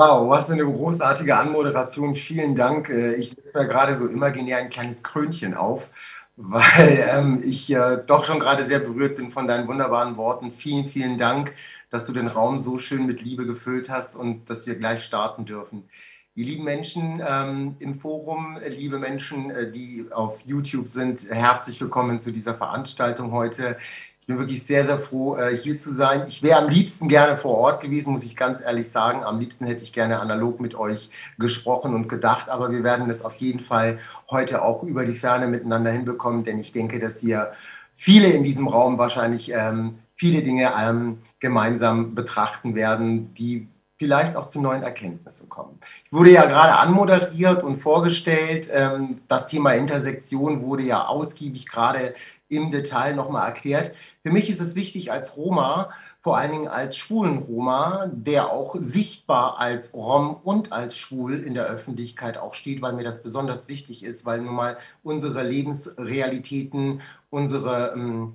Wow, was für eine großartige Anmoderation. Vielen Dank. Äh, ich setze mir gerade so imaginär ein kleines Krönchen auf, weil ähm, ich äh, doch schon gerade sehr berührt bin von deinen wunderbaren Worten. Vielen, vielen Dank, dass du den Raum so schön mit Liebe gefüllt hast und dass wir gleich starten dürfen. Die lieben Menschen ähm, im Forum, liebe Menschen, äh, die auf YouTube sind, herzlich willkommen zu dieser Veranstaltung heute bin wirklich sehr, sehr froh, äh, hier zu sein. Ich wäre am liebsten gerne vor Ort gewesen, muss ich ganz ehrlich sagen. Am liebsten hätte ich gerne analog mit euch gesprochen und gedacht, aber wir werden es auf jeden Fall heute auch über die Ferne miteinander hinbekommen, denn ich denke, dass wir viele in diesem Raum wahrscheinlich ähm, viele Dinge ähm, gemeinsam betrachten werden, die vielleicht auch zu neuen Erkenntnissen kommen. Ich wurde ja gerade anmoderiert und vorgestellt. Ähm, das Thema Intersektion wurde ja ausgiebig gerade im Detail nochmal erklärt. Für mich ist es wichtig als Roma, vor allen Dingen als schwulen Roma, der auch sichtbar als Rom und als schwul in der Öffentlichkeit auch steht, weil mir das besonders wichtig ist, weil nun mal unsere Lebensrealitäten, unsere ähm,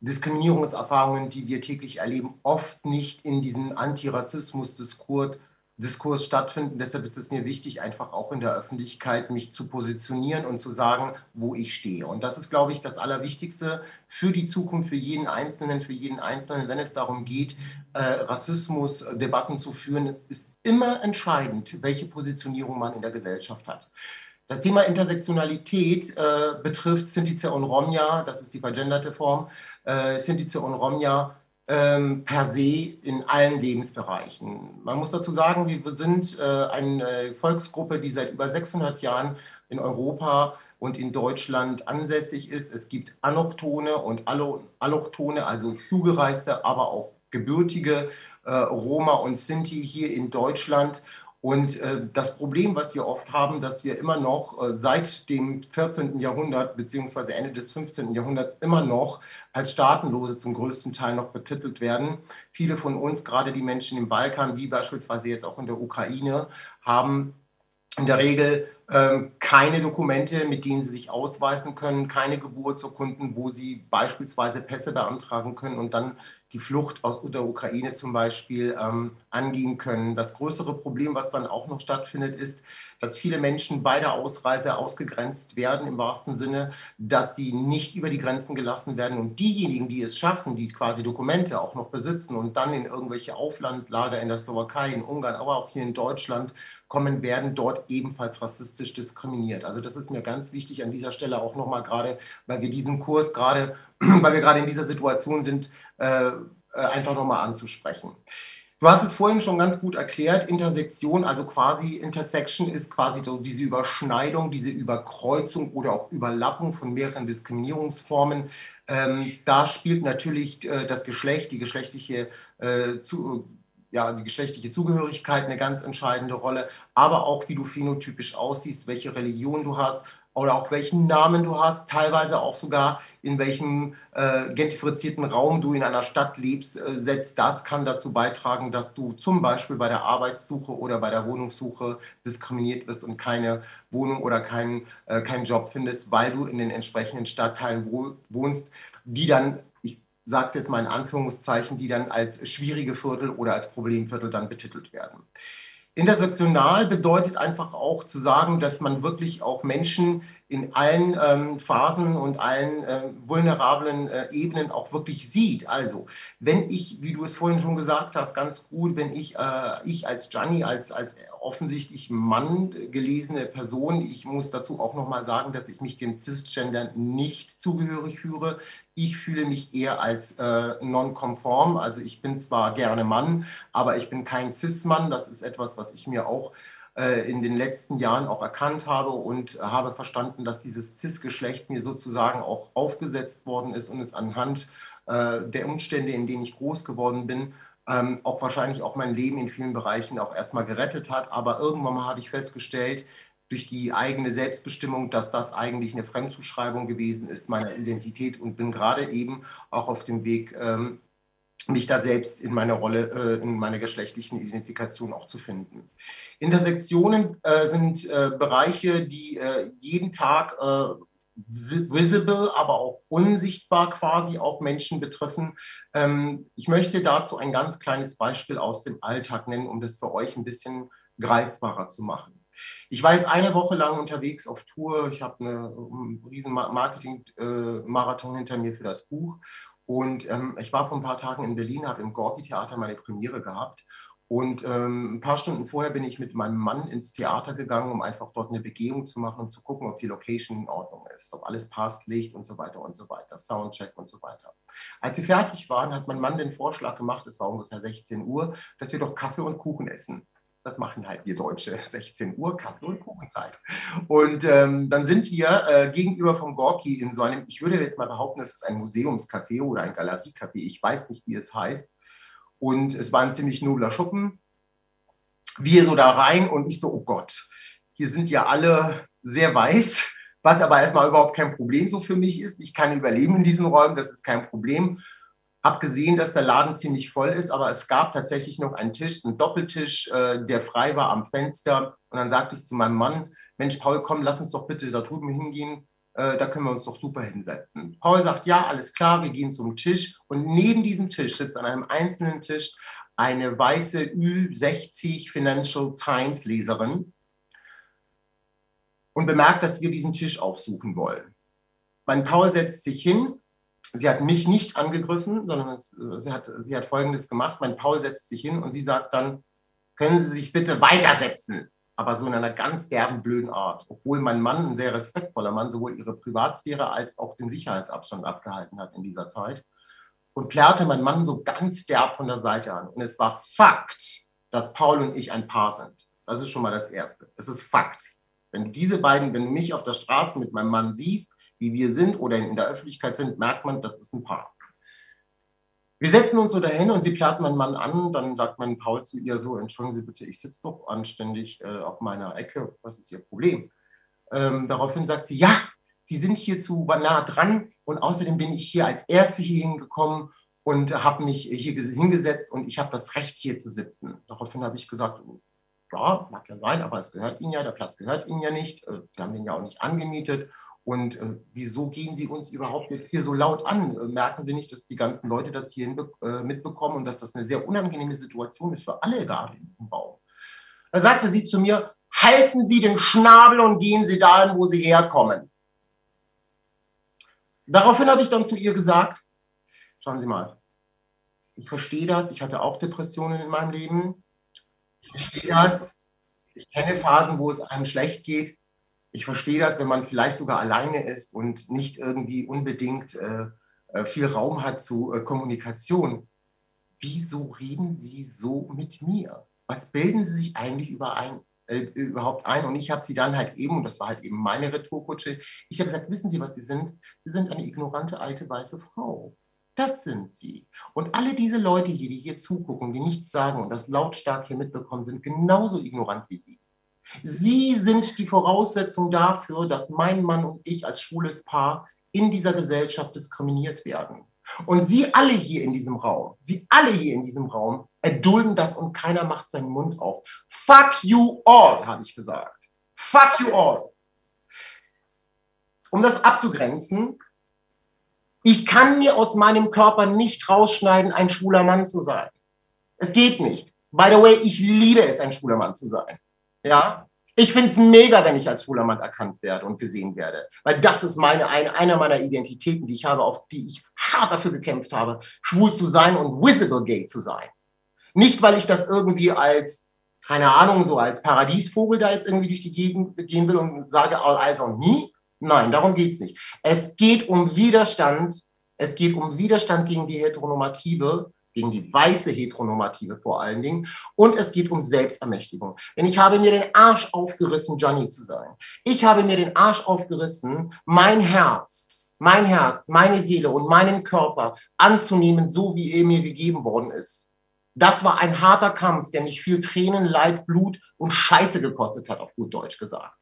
Diskriminierungserfahrungen, die wir täglich erleben, oft nicht in diesen Antirassismus-Diskurs Diskurs stattfinden. Deshalb ist es mir wichtig, einfach auch in der Öffentlichkeit mich zu positionieren und zu sagen, wo ich stehe. Und das ist, glaube ich, das Allerwichtigste für die Zukunft, für jeden Einzelnen, für jeden Einzelnen, wenn es darum geht, äh, Rassismus-Debatten zu führen, ist immer entscheidend, welche Positionierung man in der Gesellschaft hat. Das Thema Intersektionalität äh, betrifft Sintize und Romja, das ist die vergenderte Form, äh, Sintize und Romja ähm, per se in allen Lebensbereichen. Man muss dazu sagen, wir sind äh, eine Volksgruppe, die seit über 600 Jahren in Europa und in Deutschland ansässig ist. Es gibt Anochtone und Allochtone, also zugereiste, aber auch gebürtige äh, Roma und Sinti hier in Deutschland. Und äh, das Problem, was wir oft haben, dass wir immer noch äh, seit dem 14. Jahrhundert beziehungsweise Ende des 15. Jahrhunderts immer noch als Staatenlose zum größten Teil noch betitelt werden. Viele von uns, gerade die Menschen im Balkan, wie beispielsweise jetzt auch in der Ukraine, haben in der Regel ähm, keine Dokumente, mit denen sie sich ausweisen können, keine Geburtsurkunden, wo sie beispielsweise Pässe beantragen können und dann die Flucht aus der Ukraine zum Beispiel ähm, angehen können. Das größere Problem, was dann auch noch stattfindet, ist, dass viele Menschen bei der Ausreise ausgegrenzt werden, im wahrsten Sinne, dass sie nicht über die Grenzen gelassen werden. Und diejenigen, die es schaffen, die quasi Dokumente auch noch besitzen und dann in irgendwelche Auflandlager in der Slowakei, in Ungarn, aber auch hier in Deutschland kommen, werden dort ebenfalls rassistisch diskriminiert. Also das ist mir ganz wichtig an dieser Stelle auch nochmal gerade, weil wir diesen Kurs gerade, weil wir gerade in dieser Situation sind, äh, äh einfach nochmal anzusprechen. Du hast es vorhin schon ganz gut erklärt, Intersektion, also quasi Intersection ist quasi so diese Überschneidung, diese Überkreuzung oder auch Überlappung von mehreren Diskriminierungsformen. Ähm, da spielt natürlich äh, das Geschlecht, die geschlechtliche äh, zu, ja, die geschlechtliche Zugehörigkeit eine ganz entscheidende Rolle, aber auch wie du phänotypisch aussiehst, welche Religion du hast oder auch welchen Namen du hast, teilweise auch sogar in welchem äh, gentrifizierten Raum du in einer Stadt lebst. Äh, selbst das kann dazu beitragen, dass du zum Beispiel bei der Arbeitssuche oder bei der Wohnungssuche diskriminiert wirst und keine Wohnung oder keinen äh, keinen Job findest, weil du in den entsprechenden Stadtteilen wohnst, die dann sage es jetzt mal in Anführungszeichen, die dann als schwierige Viertel oder als Problemviertel dann betitelt werden. Intersektional bedeutet einfach auch zu sagen, dass man wirklich auch Menschen in allen ähm, Phasen und allen äh, vulnerablen äh, Ebenen auch wirklich sieht. Also, wenn ich, wie du es vorhin schon gesagt hast, ganz gut, wenn ich, äh, ich als Gianni, als, als offensichtlich Mann gelesene Person, ich muss dazu auch nochmal sagen, dass ich mich dem Cisgender nicht zugehörig führe. Ich fühle mich eher als äh, non-konform. Also, ich bin zwar gerne Mann, aber ich bin kein Cis-Mann. Das ist etwas, was ich mir auch äh, in den letzten Jahren auch erkannt habe und habe verstanden, dass dieses CIS-Geschlecht mir sozusagen auch aufgesetzt worden ist und es anhand äh, der Umstände, in denen ich groß geworden bin, ähm, auch wahrscheinlich auch mein Leben in vielen Bereichen auch erstmal gerettet hat. Aber irgendwann mal habe ich festgestellt, durch die eigene Selbstbestimmung, dass das eigentlich eine Fremdzuschreibung gewesen ist meiner Identität und bin gerade eben auch auf dem Weg, ähm, mich da selbst in meiner Rolle, äh, in meiner geschlechtlichen Identifikation auch zu finden. Intersektionen äh, sind äh, Bereiche, die jeden Tag visible, aber auch unsichtbar quasi auch Menschen betreffen. Ähm, ich möchte dazu ein ganz kleines Beispiel aus dem Alltag nennen, um das für euch ein bisschen greifbarer zu machen. Ich war jetzt eine Woche lang unterwegs auf Tour. Ich habe einen riesen Marketing-Marathon hinter mir für das Buch. Und ähm, ich war vor ein paar Tagen in Berlin, habe im Gorki-Theater meine Premiere gehabt. Und ähm, ein paar Stunden vorher bin ich mit meinem Mann ins Theater gegangen, um einfach dort eine Begehung zu machen und zu gucken, ob die Location in Ordnung ist, ob alles passt, Licht und so weiter und so weiter, Soundcheck und so weiter. Als sie fertig waren, hat mein Mann den Vorschlag gemacht, es war ungefähr 16 Uhr, dass wir doch Kaffee und Kuchen essen. Das machen halt wir Deutsche, 16 Uhr, Kaffee und Kuchenzeit. Und ähm, dann sind wir äh, gegenüber vom Gorki in so einem, ich würde jetzt mal behaupten, es ist ein Museumscafé oder ein Galeriecafé, ich weiß nicht, wie es heißt. Und es war ein ziemlich nobler Schuppen. Wir so da rein und ich so, oh Gott, hier sind ja alle sehr weiß, was aber erstmal überhaupt kein Problem so für mich ist. Ich kann überleben in diesen Räumen, das ist kein Problem. Hab gesehen, dass der Laden ziemlich voll ist, aber es gab tatsächlich noch einen Tisch, einen Doppeltisch, äh, der frei war am Fenster. Und dann sagte ich zu meinem Mann, Mensch, Paul, komm, lass uns doch bitte da drüben hingehen. Äh, da können wir uns doch super hinsetzen. Paul sagt, ja, alles klar, wir gehen zum Tisch. Und neben diesem Tisch sitzt an einem einzelnen Tisch eine weiße Ü60 Financial Times Leserin und bemerkt, dass wir diesen Tisch aufsuchen wollen. Mein Paul setzt sich hin. Sie hat mich nicht angegriffen, sondern es, äh, sie, hat, sie hat Folgendes gemacht. Mein Paul setzt sich hin und sie sagt dann, können Sie sich bitte weitersetzen? aber so in einer ganz derben, blöden Art. Obwohl mein Mann, ein sehr respektvoller Mann, sowohl ihre Privatsphäre als auch den Sicherheitsabstand abgehalten hat in dieser Zeit. Und plärrte mein Mann so ganz derb von der Seite an. Und es war Fakt, dass Paul und ich ein Paar sind. Das ist schon mal das Erste. Es ist Fakt. Wenn du diese beiden, wenn du mich auf der Straße mit meinem Mann siehst, wie wir sind oder in der Öffentlichkeit sind, merkt man, das ist ein Paar. Wir setzen uns so dahin und sie plärt meinen Mann an. Dann sagt mein Paul zu ihr so: Entschuldigen Sie bitte, ich sitze doch anständig äh, auf meiner Ecke. Was ist Ihr Problem? Ähm, daraufhin sagt sie: Ja, Sie sind hier zu nah dran und außerdem bin ich hier als Erste hier hingekommen und habe mich hier hingesetzt und ich habe das Recht, hier zu sitzen. Daraufhin habe ich gesagt: Ja, mag ja sein, aber es gehört Ihnen ja, der Platz gehört Ihnen ja nicht. Äh, wir haben den ja auch nicht angemietet. Und äh, wieso gehen Sie uns überhaupt jetzt hier so laut an? Äh, merken Sie nicht, dass die ganzen Leute das hier mitbekommen und dass das eine sehr unangenehme Situation ist für alle gerade in diesem Baum? Da sagte sie zu mir, halten Sie den Schnabel und gehen Sie dahin, wo Sie herkommen. Daraufhin habe ich dann zu ihr gesagt, schauen Sie mal, ich verstehe das, ich hatte auch Depressionen in meinem Leben, ich verstehe das, ich kenne Phasen, wo es einem schlecht geht, ich verstehe das, wenn man vielleicht sogar alleine ist und nicht irgendwie unbedingt äh, äh, viel Raum hat zu äh, Kommunikation. Wieso reden Sie so mit mir? Was bilden Sie sich eigentlich über ein, äh, überhaupt ein? Und ich habe sie dann halt eben, und das war halt eben meine Retourkutsche, ich habe gesagt, wissen Sie, was Sie sind? Sie sind eine ignorante alte weiße Frau. Das sind sie. Und alle diese Leute hier, die hier zugucken, die nichts sagen und das lautstark hier mitbekommen, sind genauso ignorant wie Sie. Sie sind die Voraussetzung dafür, dass mein Mann und ich als schwules Paar in dieser Gesellschaft diskriminiert werden. Und Sie alle hier in diesem Raum, Sie alle hier in diesem Raum erdulden das und keiner macht seinen Mund auf. Fuck you all, habe ich gesagt. Fuck you all. Um das abzugrenzen, ich kann mir aus meinem Körper nicht rausschneiden, ein schwuler Mann zu sein. Es geht nicht. By the way, ich liebe es, ein schwuler Mann zu sein. Ja, ich finde es mega, wenn ich als schwuler Mann erkannt werde und gesehen werde, weil das ist meine, eine, einer meiner Identitäten, die ich habe, auf die ich hart dafür gekämpft habe, schwul zu sein und visible gay zu sein. Nicht, weil ich das irgendwie als, keine Ahnung, so als Paradiesvogel da jetzt irgendwie durch die Gegend gehen will und sage, all eyes on me. Nein, darum geht's nicht. Es geht um Widerstand. Es geht um Widerstand gegen die Heteronormative gegen die weiße Heteronormative vor allen Dingen. Und es geht um Selbstermächtigung. Denn ich habe mir den Arsch aufgerissen, Johnny zu sein. Ich habe mir den Arsch aufgerissen, mein Herz, mein Herz, meine Seele und meinen Körper anzunehmen, so wie er mir gegeben worden ist. Das war ein harter Kampf, der mich viel Tränen, Leid, Blut und Scheiße gekostet hat, auf gut Deutsch gesagt.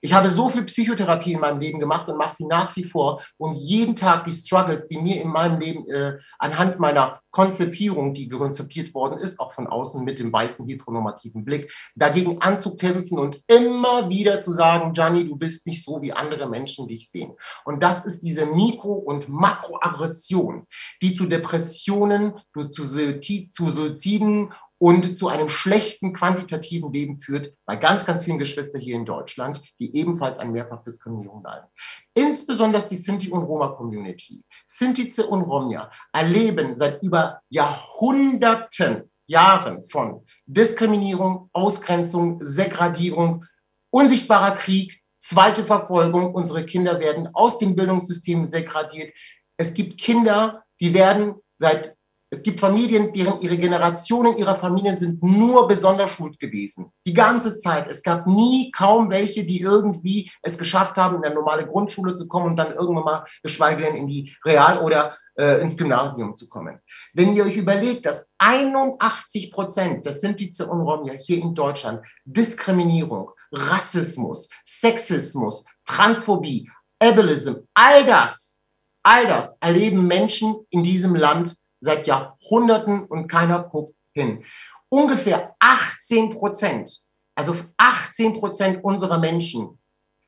Ich habe so viel Psychotherapie in meinem Leben gemacht und mache sie nach wie vor. Und jeden Tag die Struggles, die mir in meinem Leben äh, anhand meiner Konzipierung, die konzipiert worden ist, auch von außen mit dem weißen heteronormativen Blick, dagegen anzukämpfen und immer wieder zu sagen, Gianni, du bist nicht so, wie andere Menschen dich sehen. Und das ist diese Mikro- und Makroaggression, die zu Depressionen, zu Suiziden und zu einem schlechten quantitativen Leben führt bei ganz, ganz vielen Geschwistern hier in Deutschland, die ebenfalls an Mehrfachdiskriminierung leiden. Insbesondere die Sinti- und Roma-Community, Sintize und Romja, erleben seit über Jahrhunderten, Jahren von Diskriminierung, Ausgrenzung, Segradierung, unsichtbarer Krieg, zweite Verfolgung. Unsere Kinder werden aus dem Bildungssystem segradiert. Es gibt Kinder, die werden seit es gibt Familien, deren ihre Generationen ihrer Familien sind nur besonders schuld gewesen. Die ganze Zeit. Es gab nie kaum welche, die irgendwie es geschafft haben, in eine normale Grundschule zu kommen und dann irgendwann mal, geschweige denn in die Real- oder äh, ins Gymnasium zu kommen. Wenn ihr euch überlegt, dass 81 Prozent des Sintize und Romja hier in Deutschland Diskriminierung, Rassismus, Sexismus, Transphobie, Ableism, all das, all das erleben Menschen in diesem Land seit Jahrhunderten und keiner guckt hin. Ungefähr 18 Prozent, also 18 Prozent unserer Menschen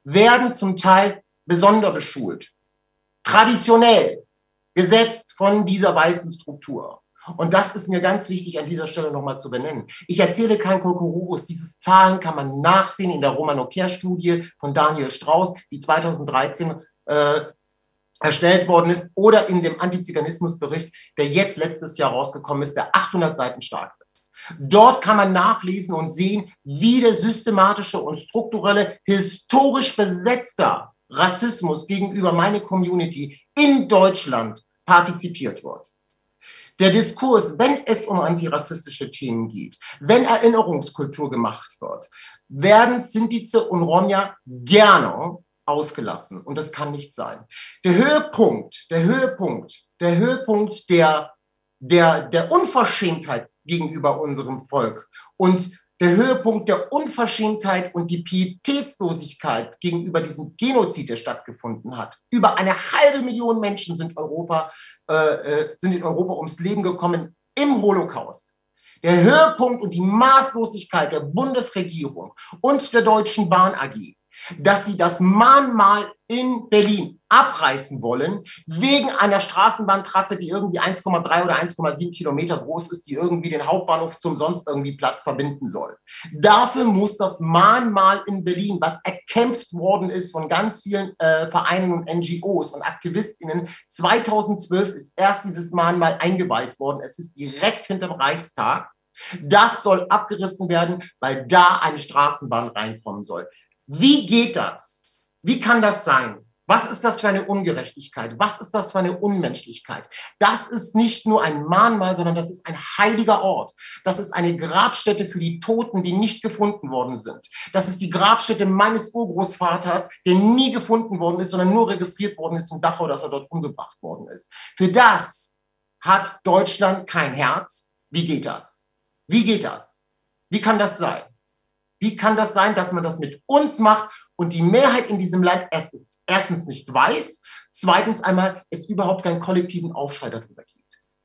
werden zum Teil besonder beschult, traditionell gesetzt von dieser weißen Struktur. Und das ist mir ganz wichtig an dieser Stelle nochmal zu benennen. Ich erzähle kein Kokorurus. Diese Zahlen kann man nachsehen in der Romano-Care-Studie von Daniel Strauß, die 2013 äh, erstellt worden ist oder in dem Antiziganismusbericht, der jetzt letztes Jahr rausgekommen ist, der 800 Seiten stark ist. Dort kann man nachlesen und sehen, wie der systematische und strukturelle, historisch besetzter Rassismus gegenüber meiner Community in Deutschland partizipiert wird. Der Diskurs, wenn es um antirassistische Themen geht, wenn Erinnerungskultur gemacht wird, werden Sintize und Romja gerne ausgelassen. Und das kann nicht sein. Der Höhepunkt, der Höhepunkt, der Höhepunkt der, der, der Unverschämtheit gegenüber unserem Volk und der Höhepunkt der Unverschämtheit und die Pietätslosigkeit gegenüber diesem Genozid, der stattgefunden hat. Über eine halbe Million Menschen sind, Europa, äh, äh sind in Europa ums Leben gekommen im Holocaust. Der Höhepunkt und die Maßlosigkeit der Bundesregierung und der Deutschen Bahn AG dass sie das Mahnmal in Berlin abreißen wollen, wegen einer Straßenbahntrasse, die irgendwie 1,3 oder 1,7 Kilometer groß ist, die irgendwie den Hauptbahnhof zum sonst irgendwie Platz verbinden soll. Dafür muss das Mahnmal in Berlin, was erkämpft worden ist von ganz vielen äh, Vereinen und NGOs und Aktivistinnen, 2012 ist erst dieses Mahnmal eingeweiht worden. Es ist direkt hinterm Reichstag. Das soll abgerissen werden, weil da eine Straßenbahn reinkommen soll. Wie geht das? Wie kann das sein? Was ist das für eine Ungerechtigkeit? Was ist das für eine Unmenschlichkeit? Das ist nicht nur ein Mahnmal, sondern das ist ein heiliger Ort. Das ist eine Grabstätte für die Toten, die nicht gefunden worden sind. Das ist die Grabstätte meines Urgroßvaters, der nie gefunden worden ist, sondern nur registriert worden ist in Dachau, dass er dort umgebracht worden ist. Für das hat Deutschland kein Herz. Wie geht das? Wie geht das? Wie kann das sein? Wie kann das sein, dass man das mit uns macht und die Mehrheit in diesem Land erstens nicht weiß, zweitens einmal es überhaupt keinen kollektiven Aufschrei darüber gibt.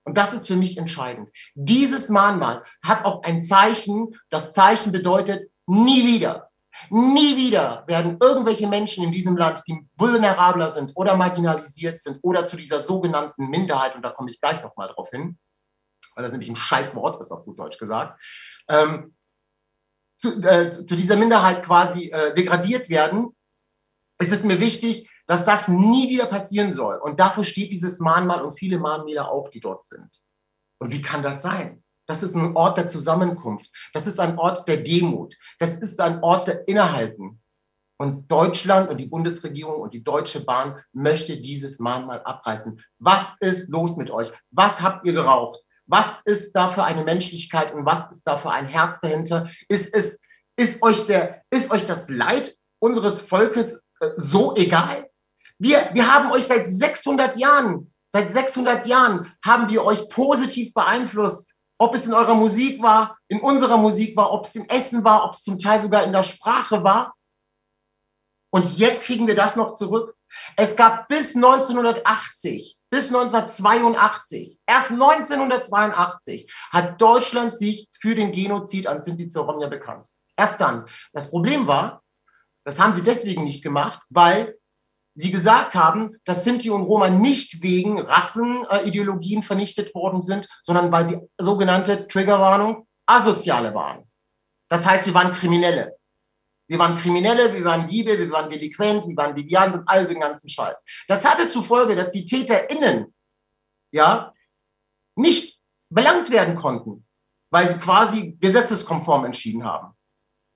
Und das ist für mich entscheidend. Dieses Mahnmal hat auch ein Zeichen. Das Zeichen bedeutet nie wieder. Nie wieder werden irgendwelche Menschen in diesem Land, die vulnerabler sind oder marginalisiert sind oder zu dieser sogenannten Minderheit, und da komme ich gleich nochmal drauf hin, weil das nämlich ein Scheißwort ist, auf gut Deutsch gesagt, ähm, zu, äh, zu dieser Minderheit quasi äh, degradiert werden, ist es mir wichtig, dass das nie wieder passieren soll. Und dafür steht dieses Mahnmal und viele Mahnmäler auch, die dort sind. Und wie kann das sein? Das ist ein Ort der Zusammenkunft. Das ist ein Ort der Demut. Das ist ein Ort der Innehalten. Und Deutschland und die Bundesregierung und die Deutsche Bahn möchte dieses Mahnmal abreißen. Was ist los mit euch? Was habt ihr geraucht? Was ist da für eine Menschlichkeit und was ist da für ein Herz dahinter? Ist es, ist euch der, ist euch das Leid unseres Volkes äh, so egal? Wir, wir haben euch seit 600 Jahren, seit 600 Jahren haben wir euch positiv beeinflusst. Ob es in eurer Musik war, in unserer Musik war, ob es im Essen war, ob es zum Teil sogar in der Sprache war. Und jetzt kriegen wir das noch zurück. Es gab bis 1980, bis 1982, erst 1982 hat Deutschland sich für den Genozid an Sinti Zoromja bekannt. Erst dann. Das Problem war, das haben sie deswegen nicht gemacht, weil sie gesagt haben, dass Sinti und Roma nicht wegen Rassenideologien vernichtet worden sind, sondern weil sie sogenannte Triggerwarnung asoziale waren. Das heißt, wir waren Kriminelle. Wir waren Kriminelle, wir waren Diebe, wir waren delinquent, wir waren Deviant und all den ganzen Scheiß. Das hatte zur Folge, dass die TäterInnen ja nicht belangt werden konnten, weil sie quasi gesetzeskonform entschieden haben.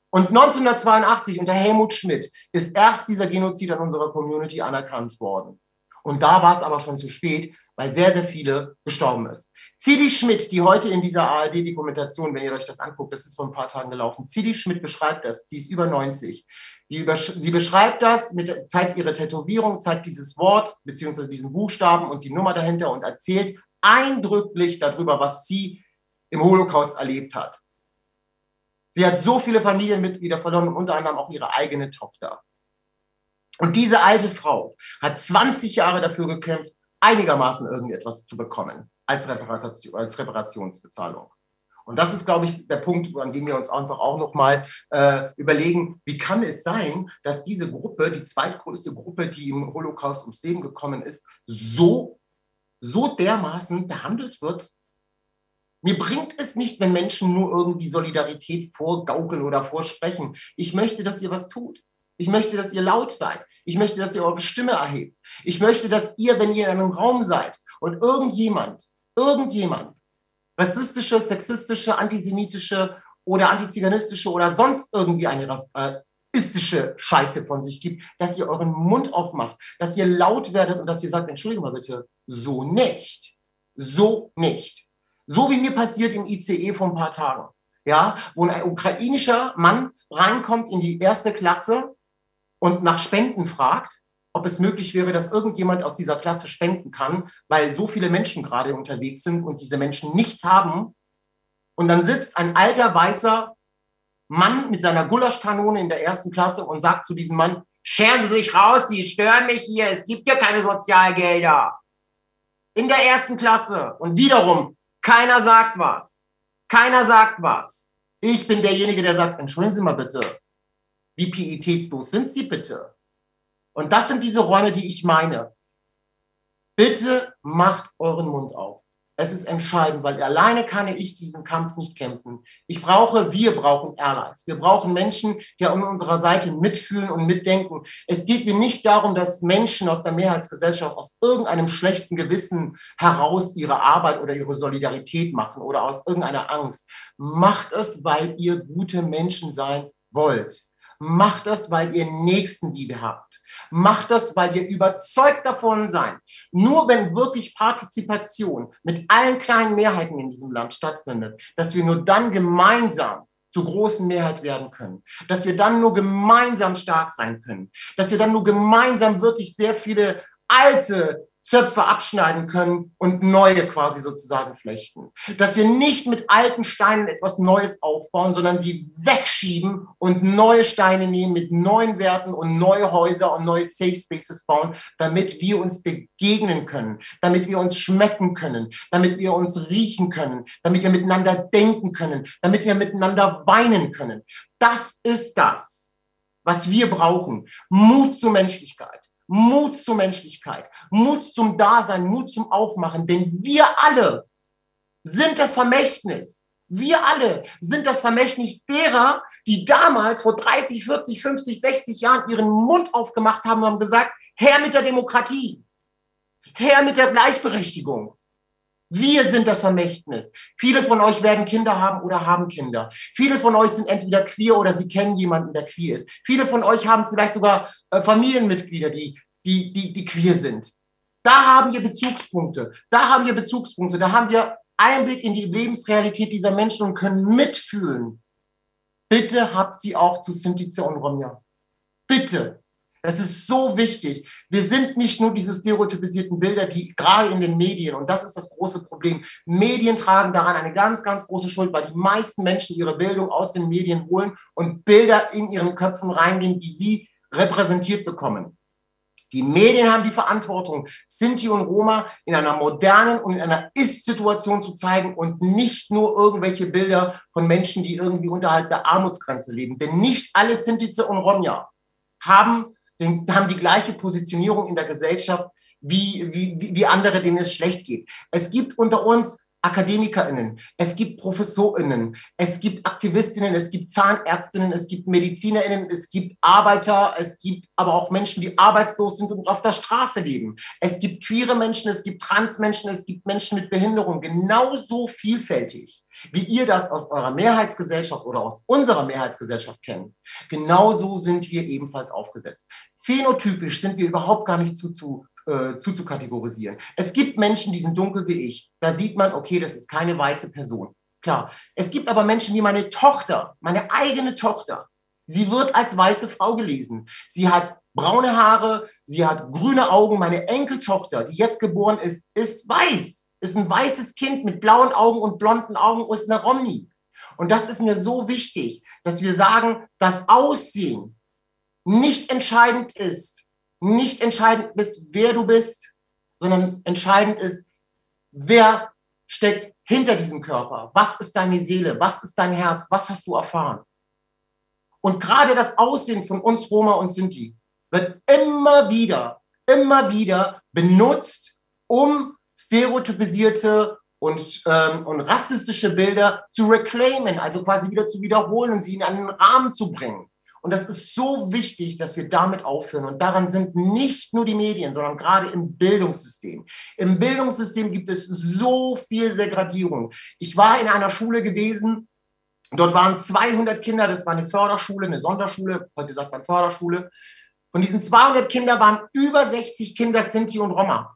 Und 1982 unter Helmut Schmidt ist erst dieser Genozid an unserer Community anerkannt worden. Und da war es aber schon zu spät, weil sehr, sehr viele gestorben ist. Zidi Schmidt, die heute in dieser ARD-Dokumentation, wenn ihr euch das anguckt, das ist vor ein paar Tagen gelaufen, Zidi Schmidt beschreibt das, sie ist über 90. Sie, über, sie beschreibt das, mit, zeigt ihre Tätowierung, zeigt dieses Wort beziehungsweise diesen Buchstaben und die Nummer dahinter und erzählt eindrücklich darüber, was sie im Holocaust erlebt hat. Sie hat so viele Familienmitglieder verloren, unter anderem auch ihre eigene Tochter. Und diese alte Frau hat 20 Jahre dafür gekämpft, einigermaßen irgendetwas zu bekommen als, Reparation, als Reparationsbezahlung. Und das ist, glaube ich, der Punkt, an dem wir uns einfach auch nochmal äh, überlegen, wie kann es sein, dass diese Gruppe, die zweitgrößte Gruppe, die im Holocaust ums Leben gekommen ist, so, so dermaßen behandelt wird. Mir bringt es nicht, wenn Menschen nur irgendwie Solidarität vorgaukeln oder vorsprechen. Ich möchte, dass ihr was tut. Ich möchte, dass ihr laut seid. Ich möchte, dass ihr eure Stimme erhebt. Ich möchte, dass ihr, wenn ihr in einem Raum seid und irgendjemand, irgendjemand rassistische, sexistische, antisemitische oder antiziganistische oder sonst irgendwie eine rassistische Scheiße von sich gibt, dass ihr euren Mund aufmacht, dass ihr laut werdet und dass ihr sagt, entschuldige mal bitte, so nicht. So nicht. So wie mir passiert im ICE vor ein paar Tagen. Ja, wo ein ukrainischer Mann reinkommt in die erste Klasse und nach Spenden fragt, ob es möglich wäre, dass irgendjemand aus dieser Klasse spenden kann, weil so viele Menschen gerade unterwegs sind und diese Menschen nichts haben. Und dann sitzt ein alter weißer Mann mit seiner Gulaschkanone in der ersten Klasse und sagt zu diesem Mann, scheren Sie sich raus, Sie stören mich hier, es gibt ja keine Sozialgelder. In der ersten Klasse. Und wiederum, keiner sagt was. Keiner sagt was. Ich bin derjenige, der sagt, entschuldigen Sie mal bitte, wie pietätslos sind Sie bitte? Und das sind diese Räume, die ich meine. Bitte macht euren Mund auf. Es ist entscheidend, weil alleine kann ich diesen Kampf nicht kämpfen. Ich brauche, wir brauchen Allies. Wir brauchen Menschen, die an unserer Seite mitfühlen und mitdenken. Es geht mir nicht darum, dass Menschen aus der Mehrheitsgesellschaft aus irgendeinem schlechten Gewissen heraus ihre Arbeit oder ihre Solidarität machen oder aus irgendeiner Angst. Macht es, weil ihr gute Menschen sein wollt. Macht das, weil ihr Nächstenliebe habt. Macht das, weil ihr überzeugt davon seid. Nur wenn wirklich Partizipation mit allen kleinen Mehrheiten in diesem Land stattfindet, dass wir nur dann gemeinsam zur großen Mehrheit werden können, dass wir dann nur gemeinsam stark sein können, dass wir dann nur gemeinsam wirklich sehr viele alte Zöpfe abschneiden können und neue quasi sozusagen flechten. Dass wir nicht mit alten Steinen etwas Neues aufbauen, sondern sie wegschieben und neue Steine nehmen mit neuen Werten und neue Häuser und neue Safe Spaces bauen, damit wir uns begegnen können, damit wir uns schmecken können, damit wir uns riechen können, damit wir miteinander denken können, damit wir miteinander weinen können. Das ist das, was wir brauchen. Mut zur Menschlichkeit. Mut zur Menschlichkeit, Mut zum Dasein, Mut zum Aufmachen, denn wir alle sind das Vermächtnis. Wir alle sind das Vermächtnis derer, die damals vor 30, 40, 50, 60 Jahren ihren Mund aufgemacht haben und haben gesagt, Herr mit der Demokratie, Herr mit der Gleichberechtigung. Wir sind das Vermächtnis. Viele von euch werden Kinder haben oder haben Kinder. Viele von euch sind entweder queer oder sie kennen jemanden, der queer ist. Viele von euch haben vielleicht sogar äh, Familienmitglieder, die, die, die, die queer sind. Da haben wir Bezugspunkte. Da haben wir Bezugspunkte. Da haben wir Einblick in die Lebensrealität dieser Menschen und können mitfühlen. Bitte habt sie auch zu Sinti und Romja. Bitte. Das ist so wichtig. Wir sind nicht nur diese stereotypisierten Bilder, die gerade in den Medien, und das ist das große Problem, Medien tragen daran eine ganz, ganz große Schuld, weil die meisten Menschen ihre Bildung aus den Medien holen und Bilder in ihren Köpfen reingehen, die sie repräsentiert bekommen. Die Medien haben die Verantwortung, Sinti und Roma in einer modernen und in einer Ist-Situation zu zeigen und nicht nur irgendwelche Bilder von Menschen, die irgendwie unterhalb der Armutsgrenze leben. Denn nicht alle Sintize und Romja haben, haben die gleiche Positionierung in der Gesellschaft wie, wie, wie andere, denen es schlecht geht. Es gibt unter uns AkademikerInnen, es gibt ProfessorInnen, es gibt Aktivistinnen, es gibt Zahnärztinnen, es gibt MedizinerInnen, es gibt Arbeiter, es gibt aber auch Menschen, die arbeitslos sind und auf der Straße leben. Es gibt queere Menschen, es gibt Transmenschen, es gibt Menschen mit Behinderung, genauso vielfältig, wie ihr das aus eurer Mehrheitsgesellschaft oder aus unserer Mehrheitsgesellschaft kennt. Genauso sind wir ebenfalls aufgesetzt. Phänotypisch sind wir überhaupt gar nicht zu, zu äh, zuzukategorisieren. Es gibt Menschen, die sind dunkel wie ich. Da sieht man, okay, das ist keine weiße Person. Klar. Es gibt aber Menschen wie meine Tochter, meine eigene Tochter. Sie wird als weiße Frau gelesen. Sie hat braune Haare, sie hat grüne Augen. Meine Enkeltochter, die jetzt geboren ist, ist weiß. Ist ein weißes Kind mit blauen Augen und blonden Augen, ist eine Romney. Und das ist mir so wichtig, dass wir sagen, das Aussehen nicht entscheidend ist, nicht entscheidend bist, wer du bist, sondern entscheidend ist, wer steckt hinter diesem Körper. Was ist deine Seele? Was ist dein Herz? Was hast du erfahren? Und gerade das Aussehen von uns Roma und Sinti wird immer wieder, immer wieder benutzt, um stereotypisierte und, ähm, und rassistische Bilder zu reclaimen, also quasi wieder zu wiederholen und sie in einen Rahmen zu bringen. Und das ist so wichtig, dass wir damit aufhören. Und daran sind nicht nur die Medien, sondern gerade im Bildungssystem. Im Bildungssystem gibt es so viel Segradierung. Ich war in einer Schule gewesen, dort waren 200 Kinder, das war eine Förderschule, eine Sonderschule, heute sagt man Förderschule. Von diesen 200 Kindern waren über 60 Kinder Sinti und Roma.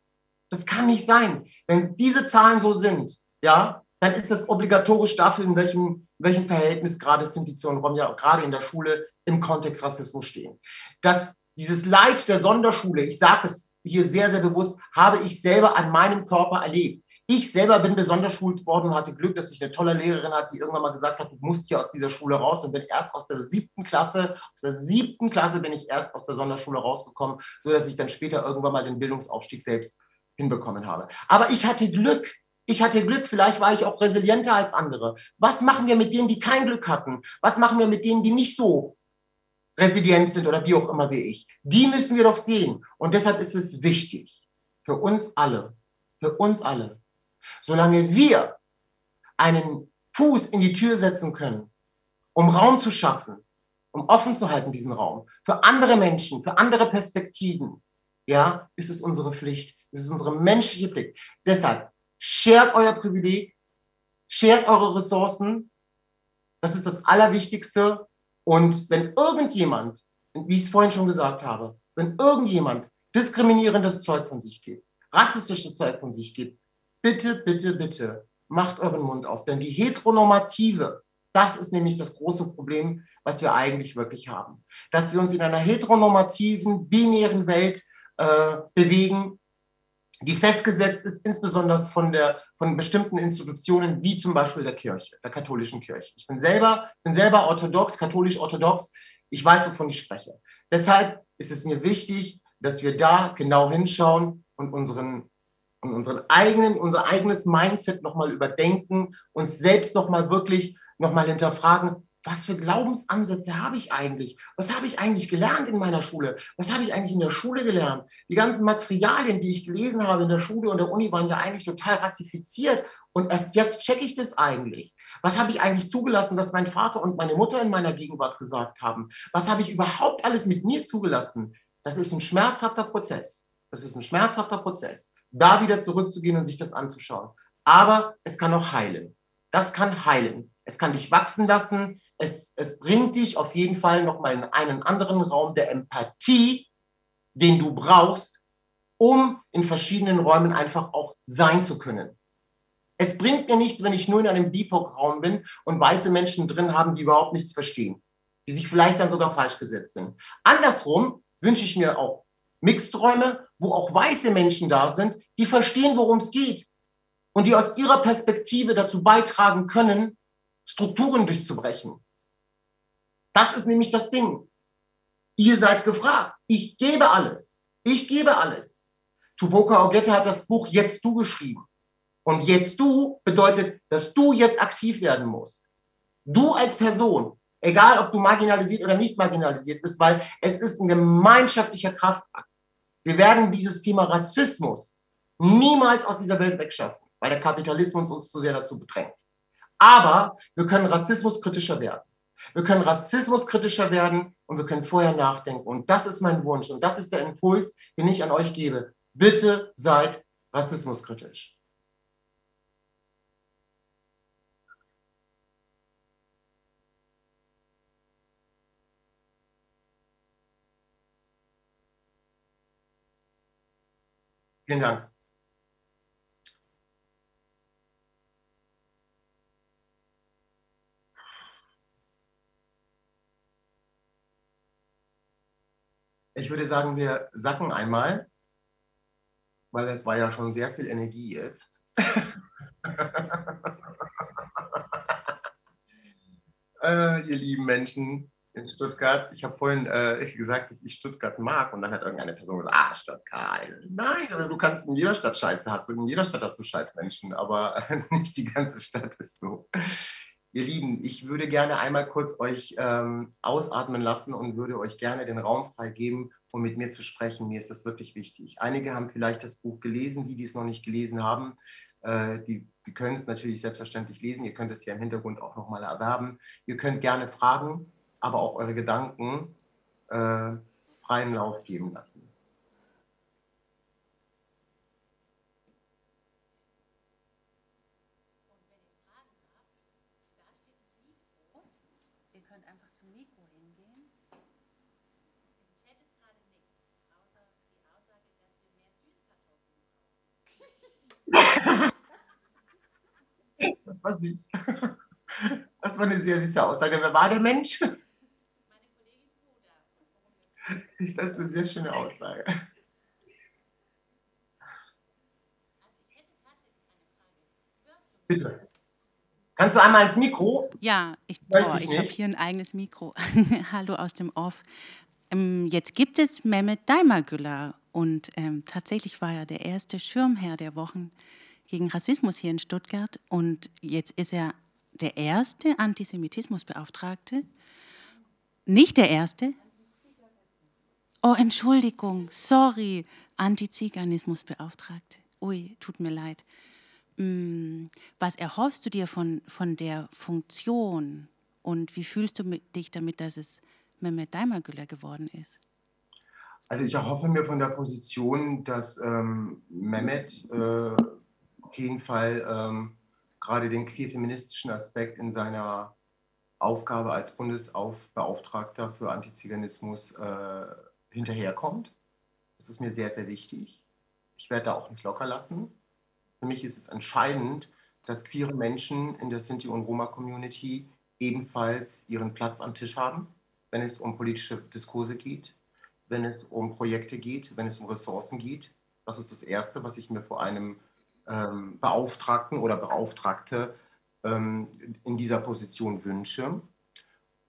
Das kann nicht sein. Wenn diese Zahlen so sind, ja, dann ist das obligatorisch dafür, in welchem, welchem Verhältnis gerade Sinti und Roma gerade in der Schule im Kontext Rassismus stehen. Dass dieses Leid der Sonderschule, ich sage es hier sehr, sehr bewusst, habe ich selber an meinem Körper erlebt. Ich selber bin besonders schult worden und hatte Glück, dass ich eine tolle Lehrerin hatte, die irgendwann mal gesagt hat, du musst hier aus dieser Schule raus und bin erst aus der siebten Klasse, aus der siebten Klasse bin ich erst aus der Sonderschule rausgekommen, so dass ich dann später irgendwann mal den Bildungsaufstieg selbst hinbekommen habe. Aber ich hatte Glück. Ich hatte Glück, vielleicht war ich auch resilienter als andere. Was machen wir mit denen, die kein Glück hatten? Was machen wir mit denen, die nicht so resilient sind oder wie auch immer wie ich. Die müssen wir doch sehen. Und deshalb ist es wichtig für uns alle, für uns alle, solange wir einen Fuß in die Tür setzen können, um Raum zu schaffen, um offen zu halten diesen Raum, für andere Menschen, für andere Perspektiven, ja, ist es unsere Pflicht, ist es unsere menschliche Pflicht. Deshalb, shared euer Privileg, shared eure Ressourcen, das ist das Allerwichtigste und wenn irgendjemand, wie ich es vorhin schon gesagt habe, wenn irgendjemand diskriminierendes Zeug von sich gibt, rassistisches Zeug von sich gibt, bitte, bitte, bitte, macht euren Mund auf. Denn die Heteronormative, das ist nämlich das große Problem, was wir eigentlich wirklich haben. Dass wir uns in einer heteronormativen, binären Welt äh, bewegen, die festgesetzt ist, insbesondere von, der, von bestimmten Institutionen, wie zum Beispiel der Kirche, der katholischen Kirche. Ich bin selber, bin selber orthodox, katholisch-orthodox. Ich weiß, wovon ich spreche. Deshalb ist es mir wichtig, dass wir da genau hinschauen und unseren, und unseren eigenen, unser eigenes Mindset nochmal überdenken, uns selbst nochmal wirklich nochmal hinterfragen, was für Glaubensansätze habe ich eigentlich? Was habe ich eigentlich gelernt in meiner Schule? Was habe ich eigentlich in der Schule gelernt? Die ganzen Materialien, die ich gelesen habe in der Schule und der Uni, waren ja eigentlich total rassifiziert. Und erst jetzt checke ich das eigentlich. Was habe ich eigentlich zugelassen, dass mein Vater und meine Mutter in meiner Gegenwart gesagt haben? Was habe ich überhaupt alles mit mir zugelassen? Das ist ein schmerzhafter Prozess. Das ist ein schmerzhafter Prozess, da wieder zurückzugehen und sich das anzuschauen. Aber es kann auch heilen. Das kann heilen. Es kann dich wachsen lassen es, es bringt dich auf jeden Fall nochmal in einen anderen Raum der Empathie, den du brauchst, um in verschiedenen Räumen einfach auch sein zu können. Es bringt mir nichts, wenn ich nur in einem BIPOC-Raum bin und weiße Menschen drin haben, die überhaupt nichts verstehen, die sich vielleicht dann sogar falsch gesetzt sind. Andersrum wünsche ich mir auch Mixträume, wo auch weiße Menschen da sind, die verstehen, worum es geht und die aus ihrer Perspektive dazu beitragen können, Strukturen durchzubrechen. Das ist nämlich das Ding. Ihr seid gefragt. Ich gebe alles. Ich gebe alles. Tupoka Ogette hat das Buch Jetzt du geschrieben. Und jetzt du bedeutet, dass du jetzt aktiv werden musst. Du als Person, egal ob du marginalisiert oder nicht marginalisiert bist, weil es ist ein gemeinschaftlicher Kraftakt. Wir werden dieses Thema Rassismus niemals aus dieser Welt wegschaffen, weil der Kapitalismus uns zu sehr dazu bedrängt. Aber wir können rassismuskritischer werden. Wir können rassismuskritischer werden und wir können vorher nachdenken. Und das ist mein Wunsch und das ist der Impuls, den ich an euch gebe. Bitte seid rassismuskritisch. Vielen Dank. Ich würde sagen, wir sacken einmal, weil es war ja schon sehr viel Energie jetzt. äh, ihr lieben Menschen, in Stuttgart. Ich habe vorhin äh, gesagt, dass ich Stuttgart mag und dann hat irgendeine Person gesagt, ah, Stuttgart. Nein, du kannst in jeder Stadt Scheiße hast du. In jeder Stadt hast du Scheißmenschen, aber nicht die ganze Stadt ist so. Ihr Lieben, ich würde gerne einmal kurz euch ähm, ausatmen lassen und würde euch gerne den Raum freigeben, um mit mir zu sprechen. Mir ist das wirklich wichtig. Einige haben vielleicht das Buch gelesen, die, die es noch nicht gelesen haben. Äh, die, die können es natürlich selbstverständlich lesen. Ihr könnt es ja im Hintergrund auch nochmal erwerben. Ihr könnt gerne fragen aber auch eure Gedanken äh, freien Lauf geben lassen. Das war süß. Das war eine sehr süße Aussage. Wer war der Mensch? Das ist eine sehr schöne Aussage. Bitte. Kannst du einmal ins Mikro? Ja, ich, oh, ich habe hier ein eigenes Mikro. Hallo aus dem Off. Ähm, jetzt gibt es Mehmet Daimagüller und ähm, tatsächlich war er der erste Schirmherr der Wochen gegen Rassismus hier in Stuttgart und jetzt ist er der erste Antisemitismusbeauftragte. Nicht der erste, Oh, Entschuldigung, sorry, Antiziganismusbeauftragte. Ui, tut mir leid. Mm, was erhoffst du dir von, von der Funktion und wie fühlst du dich damit, dass es Mehmet Daimagüller geworden ist? Also ich erhoffe mir von der Position, dass ähm, Mehmet äh, jeden Fall ähm, gerade den queerfeministischen Aspekt in seiner Aufgabe als Bundesbeauftragter für Antiziganismus äh, hinterherkommt. Das ist mir sehr, sehr wichtig. Ich werde da auch nicht locker lassen. Für mich ist es entscheidend, dass queere Menschen in der Sinti- und Roma-Community ebenfalls ihren Platz am Tisch haben, wenn es um politische Diskurse geht, wenn es um Projekte geht, wenn es um Ressourcen geht. Das ist das Erste, was ich mir vor einem ähm, Beauftragten oder Beauftragte ähm, in dieser Position wünsche.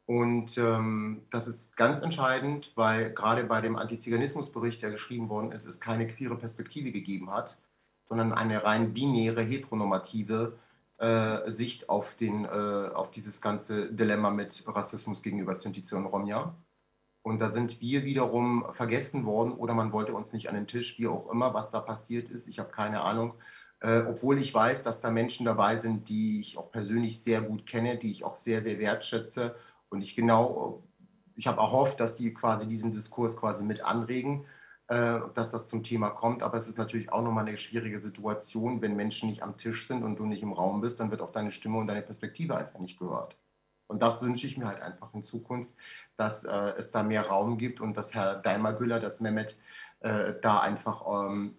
Und ähm, das ist ganz entscheidend, weil gerade bei dem Antiziganismusbericht, der geschrieben worden ist, es keine queere Perspektive gegeben hat, sondern eine rein binäre, heteronormative äh, Sicht auf, den, äh, auf dieses ganze Dilemma mit Rassismus gegenüber Sinti und Romja. Und da sind wir wiederum vergessen worden oder man wollte uns nicht an den Tisch, wie auch immer, was da passiert ist. Ich habe keine Ahnung. Äh, obwohl ich weiß, dass da Menschen dabei sind, die ich auch persönlich sehr gut kenne, die ich auch sehr, sehr wertschätze und ich genau, ich habe erhofft, dass sie quasi diesen Diskurs quasi mit anregen, äh, dass das zum Thema kommt. Aber es ist natürlich auch nochmal eine schwierige Situation, wenn Menschen nicht am Tisch sind und du nicht im Raum bist, dann wird auch deine Stimme und deine Perspektive einfach nicht gehört. Und das wünsche ich mir halt einfach in Zukunft, dass äh, es da mehr Raum gibt und dass Herr Daimagüller, dass Mehmet äh, da einfach ähm,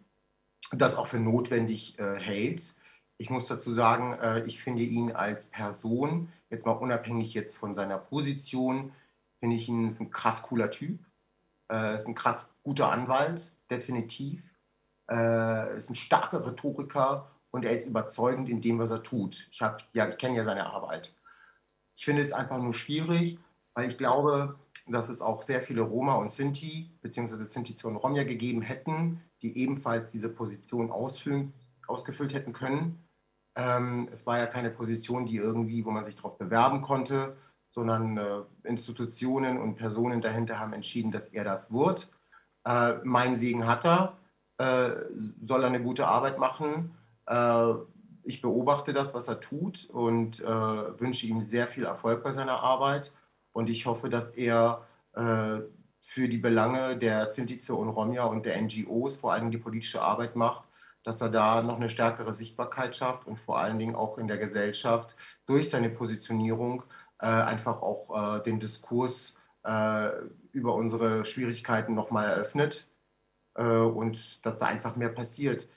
das auch für notwendig äh, hält. Ich muss dazu sagen, äh, ich finde ihn als Person jetzt mal unabhängig jetzt von seiner Position, finde ich ihn ein krass cooler Typ. Äh, ist ein krass guter Anwalt, definitiv. Äh, ist ein starker Rhetoriker und er ist überzeugend in dem, was er tut. Ich, ja, ich kenne ja seine Arbeit. Ich finde es einfach nur schwierig, weil ich glaube, dass es auch sehr viele Roma und Sinti bzw. Sinti und Romja gegeben hätten, die ebenfalls diese Position ausfüllen, ausgefüllt hätten können. Ähm, es war ja keine Position, die irgendwie, wo man sich darauf bewerben konnte, sondern äh, Institutionen und Personen dahinter haben entschieden, dass er das wird. Äh, mein Segen hat er, äh, soll er eine gute Arbeit machen. Äh, ich beobachte das, was er tut und äh, wünsche ihm sehr viel Erfolg bei seiner Arbeit. Und ich hoffe, dass er äh, für die Belange der Sintize und Romja und der NGOs vor allem die politische Arbeit macht, dass er da noch eine stärkere Sichtbarkeit schafft und vor allen Dingen auch in der Gesellschaft durch seine Positionierung äh, einfach auch äh, den Diskurs äh, über unsere Schwierigkeiten nochmal eröffnet äh, und dass da einfach mehr passiert.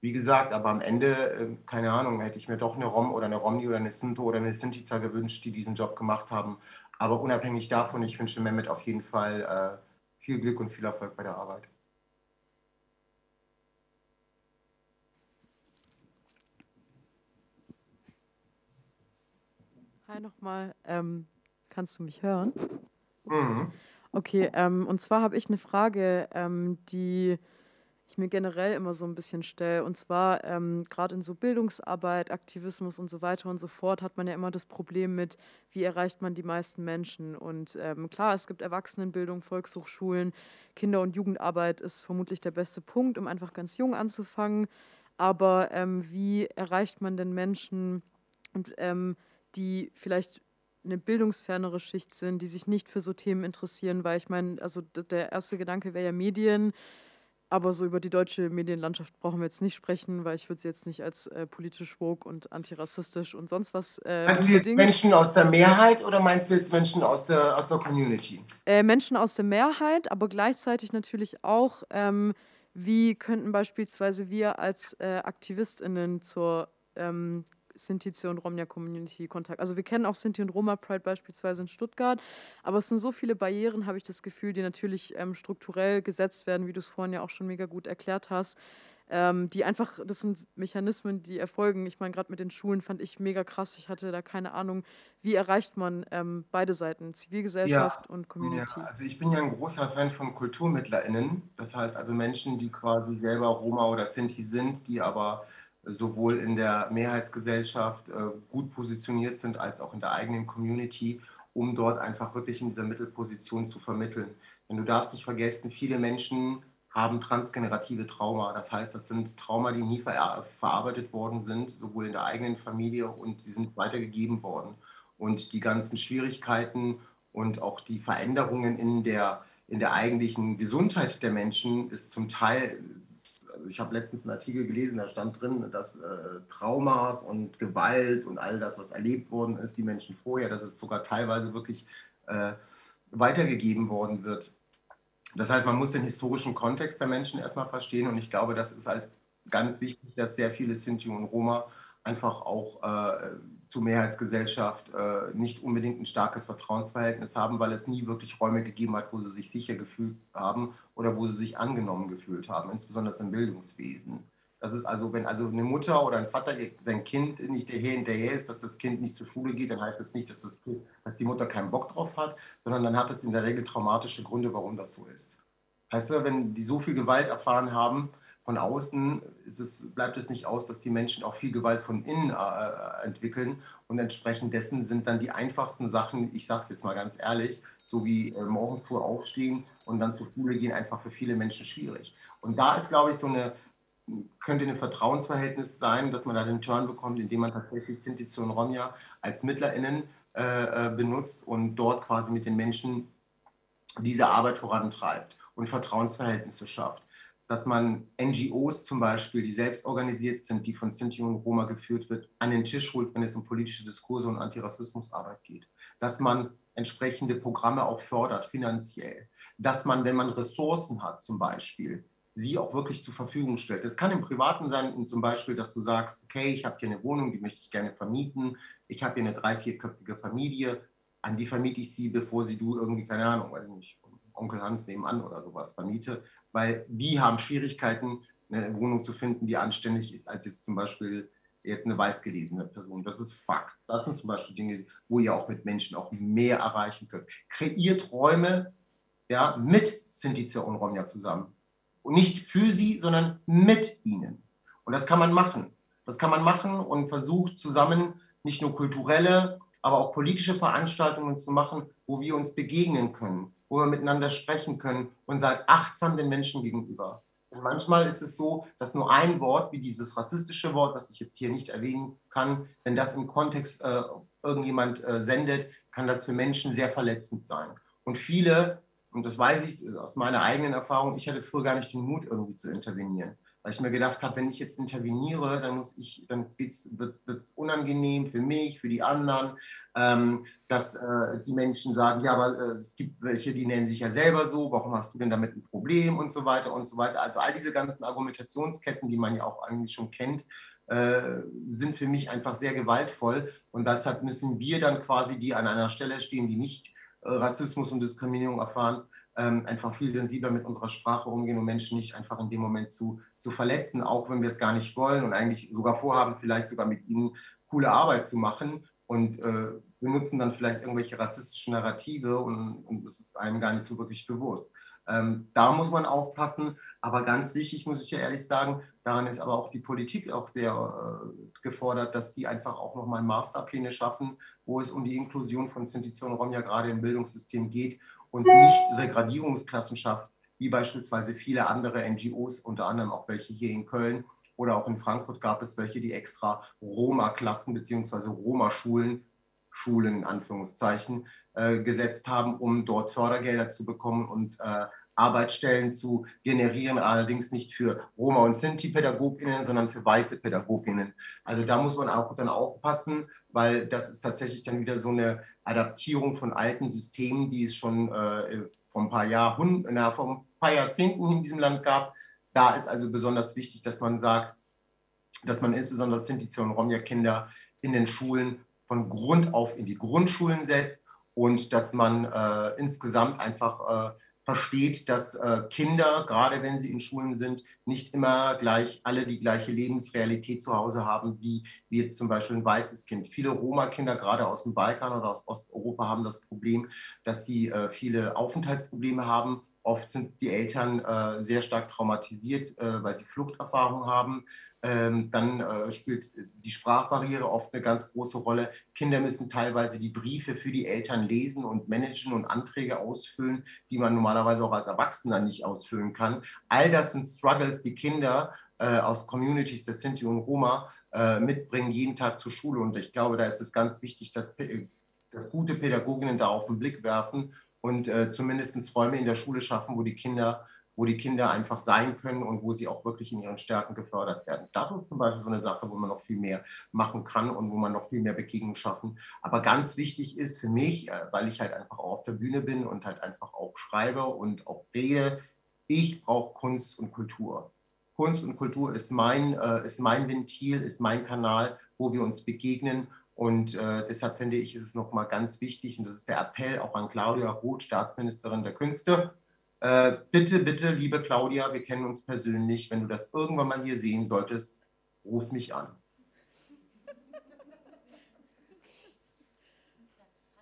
Wie gesagt, aber am Ende, äh, keine Ahnung, hätte ich mir doch eine Rom oder eine Romni oder eine Sinto oder eine Sintica gewünscht, die diesen Job gemacht haben. Aber unabhängig davon, ich wünsche Mehmet auf jeden Fall äh, viel Glück und viel Erfolg bei der Arbeit. Hi nochmal, ähm, kannst du mich hören? Mhm. Okay, ähm, und zwar habe ich eine Frage, ähm, die ich mir generell immer so ein bisschen stelle. Und zwar ähm, gerade in so Bildungsarbeit, Aktivismus und so weiter und so fort hat man ja immer das Problem mit, wie erreicht man die meisten Menschen. Und ähm, klar, es gibt Erwachsenenbildung, Volkshochschulen, Kinder- und Jugendarbeit ist vermutlich der beste Punkt, um einfach ganz jung anzufangen. Aber ähm, wie erreicht man denn Menschen, und, ähm, die vielleicht eine bildungsfernere Schicht sind, die sich nicht für so Themen interessieren, weil ich meine, also der erste Gedanke wäre ja Medien, aber so über die deutsche Medienlandschaft brauchen wir jetzt nicht sprechen, weil ich würde sie jetzt nicht als äh, politisch woke und antirassistisch und sonst was. Äh, meinst du jetzt Menschen aus der Mehrheit oder meinst du jetzt Menschen aus der, aus der Community? Äh, Menschen aus der Mehrheit, aber gleichzeitig natürlich auch, ähm, wie könnten beispielsweise wir als äh, AktivistInnen zur ähm, Sinti und Romnia Community Kontakt. Also wir kennen auch Sinti und Roma Pride beispielsweise in Stuttgart, aber es sind so viele Barrieren, habe ich das Gefühl, die natürlich ähm, strukturell gesetzt werden, wie du es vorhin ja auch schon mega gut erklärt hast. Ähm, die einfach, das sind Mechanismen, die erfolgen. Ich meine, gerade mit den Schulen fand ich mega krass. Ich hatte da keine Ahnung, wie erreicht man ähm, beide Seiten, Zivilgesellschaft ja, und Community. Ja, also ich bin ja ein großer Fan von KulturmittlerInnen. Das heißt also Menschen, die quasi selber Roma oder Sinti sind, die aber sowohl in der Mehrheitsgesellschaft äh, gut positioniert sind, als auch in der eigenen Community, um dort einfach wirklich in dieser Mittelposition zu vermitteln. Denn du darfst nicht vergessen, viele Menschen haben transgenerative Trauma. Das heißt, das sind Trauma, die nie ver verarbeitet worden sind, sowohl in der eigenen Familie und sie sind weitergegeben worden. Und die ganzen Schwierigkeiten und auch die Veränderungen in der, in der eigentlichen Gesundheit der Menschen ist zum Teil ich habe letztens einen Artikel gelesen, da stand drin, dass äh, Traumas und Gewalt und all das, was erlebt worden ist, die Menschen vorher, dass es sogar teilweise wirklich äh, weitergegeben worden wird. Das heißt, man muss den historischen Kontext der Menschen erstmal verstehen und ich glaube, das ist halt ganz wichtig, dass sehr viele Sinti und Roma einfach auch äh, zur Mehrheitsgesellschaft äh, nicht unbedingt ein starkes Vertrauensverhältnis haben, weil es nie wirklich Räume gegeben hat, wo sie sich sicher gefühlt haben oder wo sie sich angenommen gefühlt haben, insbesondere im Bildungswesen. Das ist also, wenn also eine Mutter oder ein Vater sein Kind nicht hinterher ist, dass das Kind nicht zur Schule geht, dann heißt das nicht, dass, das kind, dass die Mutter keinen Bock drauf hat, sondern dann hat es in der Regel traumatische Gründe, warum das so ist. Heißt du, wenn die so viel Gewalt erfahren haben, von außen es, bleibt es nicht aus, dass die Menschen auch viel Gewalt von innen äh, entwickeln und entsprechend dessen sind dann die einfachsten Sachen, ich sage es jetzt mal ganz ehrlich, so wie äh, morgens früh aufstehen und dann zur Schule gehen, einfach für viele Menschen schwierig. Und da ist, glaube ich, so eine, könnte ein Vertrauensverhältnis sein, dass man da den Turn bekommt, indem man tatsächlich Sinti und Romja als MittlerInnen äh, äh, benutzt und dort quasi mit den Menschen diese Arbeit vorantreibt und Vertrauensverhältnisse schafft dass man NGOs zum Beispiel, die selbst organisiert sind, die von Sinti und Roma geführt wird, an den Tisch holt, wenn es um politische Diskurse und Antirassismusarbeit geht. Dass man entsprechende Programme auch fördert, finanziell. Dass man, wenn man Ressourcen hat zum Beispiel, sie auch wirklich zur Verfügung stellt. Das kann im Privaten sein, zum Beispiel, dass du sagst, okay, ich habe hier eine Wohnung, die möchte ich gerne vermieten. Ich habe hier eine drei-, vierköpfige Familie. An die vermiete ich sie, bevor sie du irgendwie, keine Ahnung, weiß ich nicht, Onkel Hans nebenan oder sowas vermiete weil die haben Schwierigkeiten, eine Wohnung zu finden, die anständig ist, als jetzt zum Beispiel jetzt eine weiß gelesene Person. Das ist Fakt. Das sind zum Beispiel Dinge, wo ihr auch mit Menschen auch mehr erreichen könnt. Kreiert Räume ja, mit Sintize und Romja zusammen. Und nicht für sie, sondern mit ihnen. Und das kann man machen. Das kann man machen und versucht zusammen nicht nur kulturelle, aber auch politische Veranstaltungen zu machen, wo wir uns begegnen können, wo wir miteinander sprechen können und seid achtsam den Menschen gegenüber. Und manchmal ist es so, dass nur ein Wort, wie dieses rassistische Wort, was ich jetzt hier nicht erwähnen kann, wenn das im Kontext äh, irgendjemand äh, sendet, kann das für Menschen sehr verletzend sein. Und viele, und das weiß ich aus meiner eigenen Erfahrung, ich hatte früher gar nicht den Mut, irgendwie zu intervenieren weil ich mir gedacht habe, wenn ich jetzt interveniere, dann muss ich, dann wird es unangenehm für mich, für die anderen, ähm, dass äh, die Menschen sagen, ja, aber äh, es gibt welche, die nennen sich ja selber so, warum hast du denn damit ein Problem und so weiter und so weiter. Also all diese ganzen Argumentationsketten, die man ja auch eigentlich schon kennt, äh, sind für mich einfach sehr gewaltvoll und deshalb müssen wir dann quasi, die an einer Stelle stehen, die nicht äh, Rassismus und Diskriminierung erfahren, ähm, einfach viel sensibler mit unserer Sprache umgehen und Menschen nicht einfach in dem Moment zu, zu verletzen, auch wenn wir es gar nicht wollen und eigentlich sogar vorhaben, vielleicht sogar mit ihnen coole Arbeit zu machen und äh, benutzen dann vielleicht irgendwelche rassistischen Narrative und, und es ist einem gar nicht so wirklich bewusst. Ähm, da muss man aufpassen, aber ganz wichtig muss ich ja ehrlich sagen, daran ist aber auch die Politik auch sehr äh, gefordert, dass die einfach auch nochmal Masterpläne schaffen, wo es um die Inklusion von Sinti und Rom ja gerade im Bildungssystem geht und nicht Segradierungsklassen schafft, wie beispielsweise viele andere NGOs, unter anderem auch welche hier in Köln oder auch in Frankfurt gab es welche, die extra Roma-Klassen bzw. Roma-Schulen, Schulen in Anführungszeichen, äh, gesetzt haben, um dort Fördergelder zu bekommen und äh, Arbeitsstellen zu generieren, allerdings nicht für Roma- und Sinti-PädagogInnen, sondern für weiße PädagogInnen. Also da muss man auch dann aufpassen, weil das ist tatsächlich dann wieder so eine Adaptierung von alten Systemen, die es schon äh, vor, ein paar Jahren, na, vor ein paar Jahrzehnten in diesem Land gab. Da ist also besonders wichtig, dass man sagt, dass man insbesondere Sinti und Romja-Kinder in den Schulen von Grund auf in die Grundschulen setzt und dass man äh, insgesamt einfach äh, versteht, dass äh, Kinder, gerade wenn sie in Schulen sind, nicht immer gleich alle die gleiche Lebensrealität zu Hause haben, wie, wie jetzt zum Beispiel ein weißes Kind. Viele Roma-Kinder, gerade aus dem Balkan oder aus Osteuropa, haben das Problem, dass sie äh, viele Aufenthaltsprobleme haben. Oft sind die Eltern äh, sehr stark traumatisiert, äh, weil sie Fluchterfahrung haben. Ähm, dann äh, spielt die Sprachbarriere oft eine ganz große Rolle. Kinder müssen teilweise die Briefe für die Eltern lesen und managen und Anträge ausfüllen, die man normalerweise auch als Erwachsener nicht ausfüllen kann. All das sind Struggles, die Kinder äh, aus Communities der Sinti und Roma äh, mitbringen, jeden Tag zur Schule. Und ich glaube, da ist es ganz wichtig, dass, dass gute Pädagoginnen da auf den Blick werfen und äh, zumindest Räume in der Schule schaffen, wo die Kinder wo die Kinder einfach sein können und wo sie auch wirklich in ihren Stärken gefördert werden. Das ist zum Beispiel so eine Sache, wo man noch viel mehr machen kann und wo man noch viel mehr Begegnungen schaffen. Aber ganz wichtig ist für mich, äh, weil ich halt einfach auch auf der Bühne bin und halt einfach auch schreibe und auch rede, ich brauche Kunst und Kultur. Kunst und Kultur ist mein, äh, ist mein Ventil, ist mein Kanal, wo wir uns begegnen. Und äh, deshalb finde ich, ist es nochmal ganz wichtig, und das ist der Appell auch an Claudia Roth, Staatsministerin der Künste, äh, bitte, bitte, liebe Claudia, wir kennen uns persönlich. Wenn du das irgendwann mal hier sehen solltest, ruf mich an.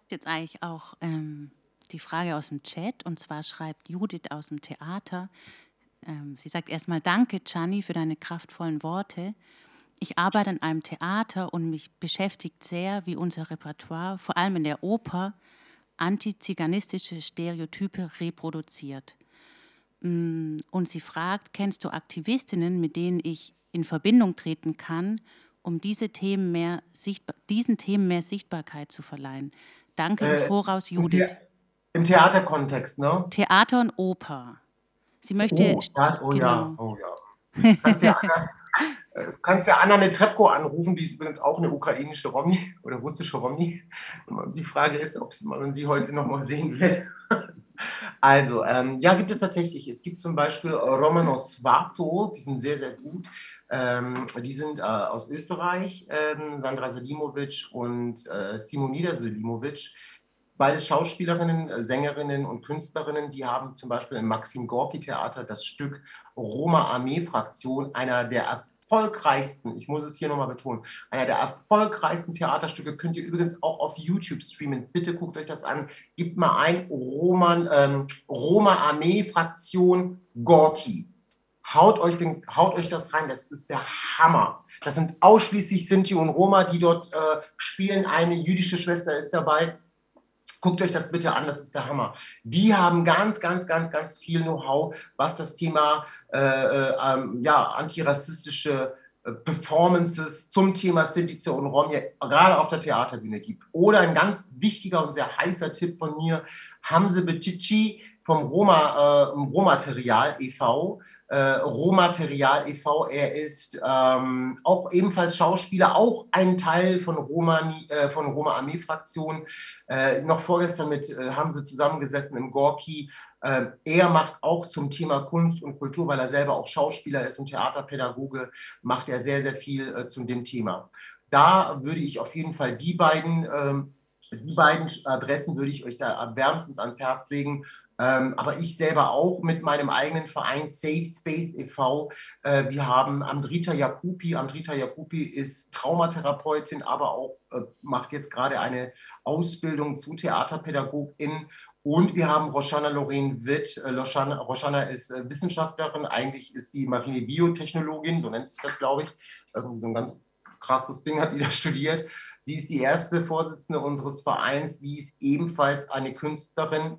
Jetzt eigentlich auch ähm, die Frage aus dem Chat und zwar schreibt Judith aus dem Theater. Ähm, sie sagt erstmal Danke, Gianni, für deine kraftvollen Worte. Ich arbeite an einem Theater und mich beschäftigt sehr, wie unser Repertoire, vor allem in der Oper, antiziganistische Stereotype reproduziert. Mm, und sie fragt, kennst du Aktivistinnen, mit denen ich in Verbindung treten kann, um diese Themen mehr diesen Themen mehr Sichtbarkeit zu verleihen? Danke äh, im Voraus, Judith. Im Theaterkontext, ne? Theater und Oper. Sie möchte. Oh, ja, oh genau. ja, oh ja. Kannst ja äh, kannst ja Anna Netrebko anrufen, die ist übrigens auch eine ukrainische Romi oder russische Romi. Die Frage ist, ob man sie heute noch mal sehen will. Also, ähm, ja, gibt es tatsächlich. Es gibt zum Beispiel Romano Svato, die sind sehr, sehr gut. Ähm, die sind äh, aus Österreich, ähm, Sandra Selimovic und äh, Simonida Selimovic. Beides Schauspielerinnen, Sängerinnen und Künstlerinnen, die haben zum Beispiel im Maxim Gorki Theater das Stück Roma Armee Fraktion, einer der erfolgreichsten, ich muss es hier nochmal betonen, einer der erfolgreichsten Theaterstücke könnt ihr übrigens auch auf YouTube streamen. Bitte guckt euch das an. Gebt mal ein Roman, ähm, Roma Armee Fraktion Gorki. Haut euch, den, haut euch das rein, das ist der Hammer. Das sind ausschließlich Sinti und Roma, die dort äh, spielen. Eine jüdische Schwester ist dabei. Guckt euch das bitte an, das ist der Hammer. Die haben ganz, ganz, ganz, ganz viel Know-how, was das Thema äh, äh, ähm, ja, antirassistische äh, Performances zum Thema Sintize und Romja gerade auf der Theaterbühne gibt. Oder ein ganz wichtiger und sehr heißer Tipp von mir, Hamze Becici vom Roma, äh, Rohmaterial e.V., Rohmaterial e.V. Er ist ähm, auch ebenfalls Schauspieler, auch ein Teil von Roma, äh, von Roma Armee-Fraktion. Äh, noch vorgestern mit äh, haben sie zusammengesessen im Gorki. Äh, er macht auch zum Thema Kunst und Kultur, weil er selber auch Schauspieler ist und Theaterpädagoge, macht er sehr, sehr viel äh, zu dem Thema. Da würde ich auf jeden Fall die beiden ähm, die beiden Adressen würde ich euch da wärmstens ans Herz legen. Ähm, aber ich selber auch mit meinem eigenen Verein Safe Space e.V. Äh, wir haben Amdrita Jakupi. Amdrita Jakupi ist Traumatherapeutin, aber auch äh, macht jetzt gerade eine Ausbildung zu Theaterpädagogin. Und wir haben Roshana Lorraine Witt. Äh, Roshana, ist äh, Wissenschaftlerin, eigentlich ist sie marine Biotechnologin, so nennt sich das, glaube ich. Irgendwie so ein ganz krasses Ding hat die da studiert. Sie ist die erste Vorsitzende unseres Vereins. Sie ist ebenfalls eine Künstlerin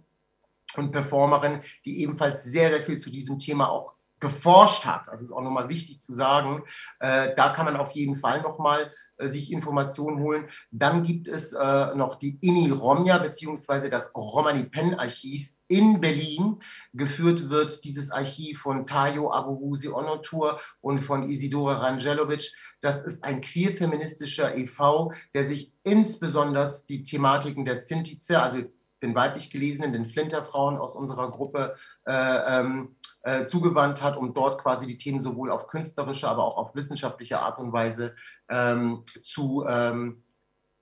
und Performerin, die ebenfalls sehr, sehr viel zu diesem Thema auch geforscht hat. Das ist auch nochmal wichtig zu sagen. Äh, da kann man auf jeden Fall nochmal äh, sich Informationen holen. Dann gibt es äh, noch die INI Romja beziehungsweise das Romani Pen Archiv in Berlin. Geführt wird dieses Archiv von Tayo Abuhusi Onotur und von Isidora Rangelovic. Das ist ein queer-feministischer e.V., der sich insbesondere die Thematiken der Sintize, also den weiblich gelesenen, den Flinterfrauen aus unserer Gruppe äh, ähm, äh, zugewandt hat, um dort quasi die Themen sowohl auf künstlerische, aber auch auf wissenschaftliche Art und Weise ähm, zu, ähm,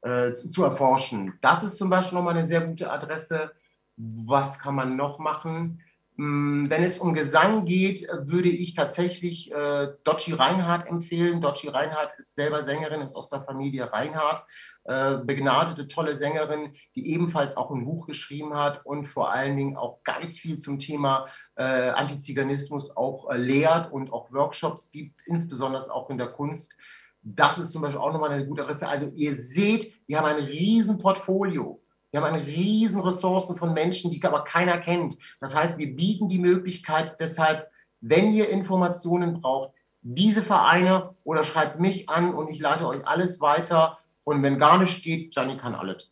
äh, zu erforschen. Das ist zum Beispiel nochmal eine sehr gute Adresse. Was kann man noch machen? Hm, wenn es um Gesang geht, würde ich tatsächlich äh, Dotschi Reinhardt empfehlen. Dotschi Reinhardt ist selber Sängerin, ist aus der Familie Reinhardt, äh, begnadete, tolle Sängerin, die ebenfalls auch ein Buch geschrieben hat und vor allen Dingen auch ganz viel zum Thema äh, Antiziganismus auch äh, lehrt und auch Workshops gibt, insbesondere auch in der Kunst. Das ist zum Beispiel auch nochmal eine gute Adresse. Also ihr seht, wir haben ein Riesenportfolio wir haben eine riesen Ressourcen von Menschen, die aber keiner kennt. Das heißt, wir bieten die Möglichkeit deshalb, wenn ihr Informationen braucht, diese Vereine oder schreibt mich an und ich leite euch alles weiter. Und wenn gar nicht geht, Gianni kann alles.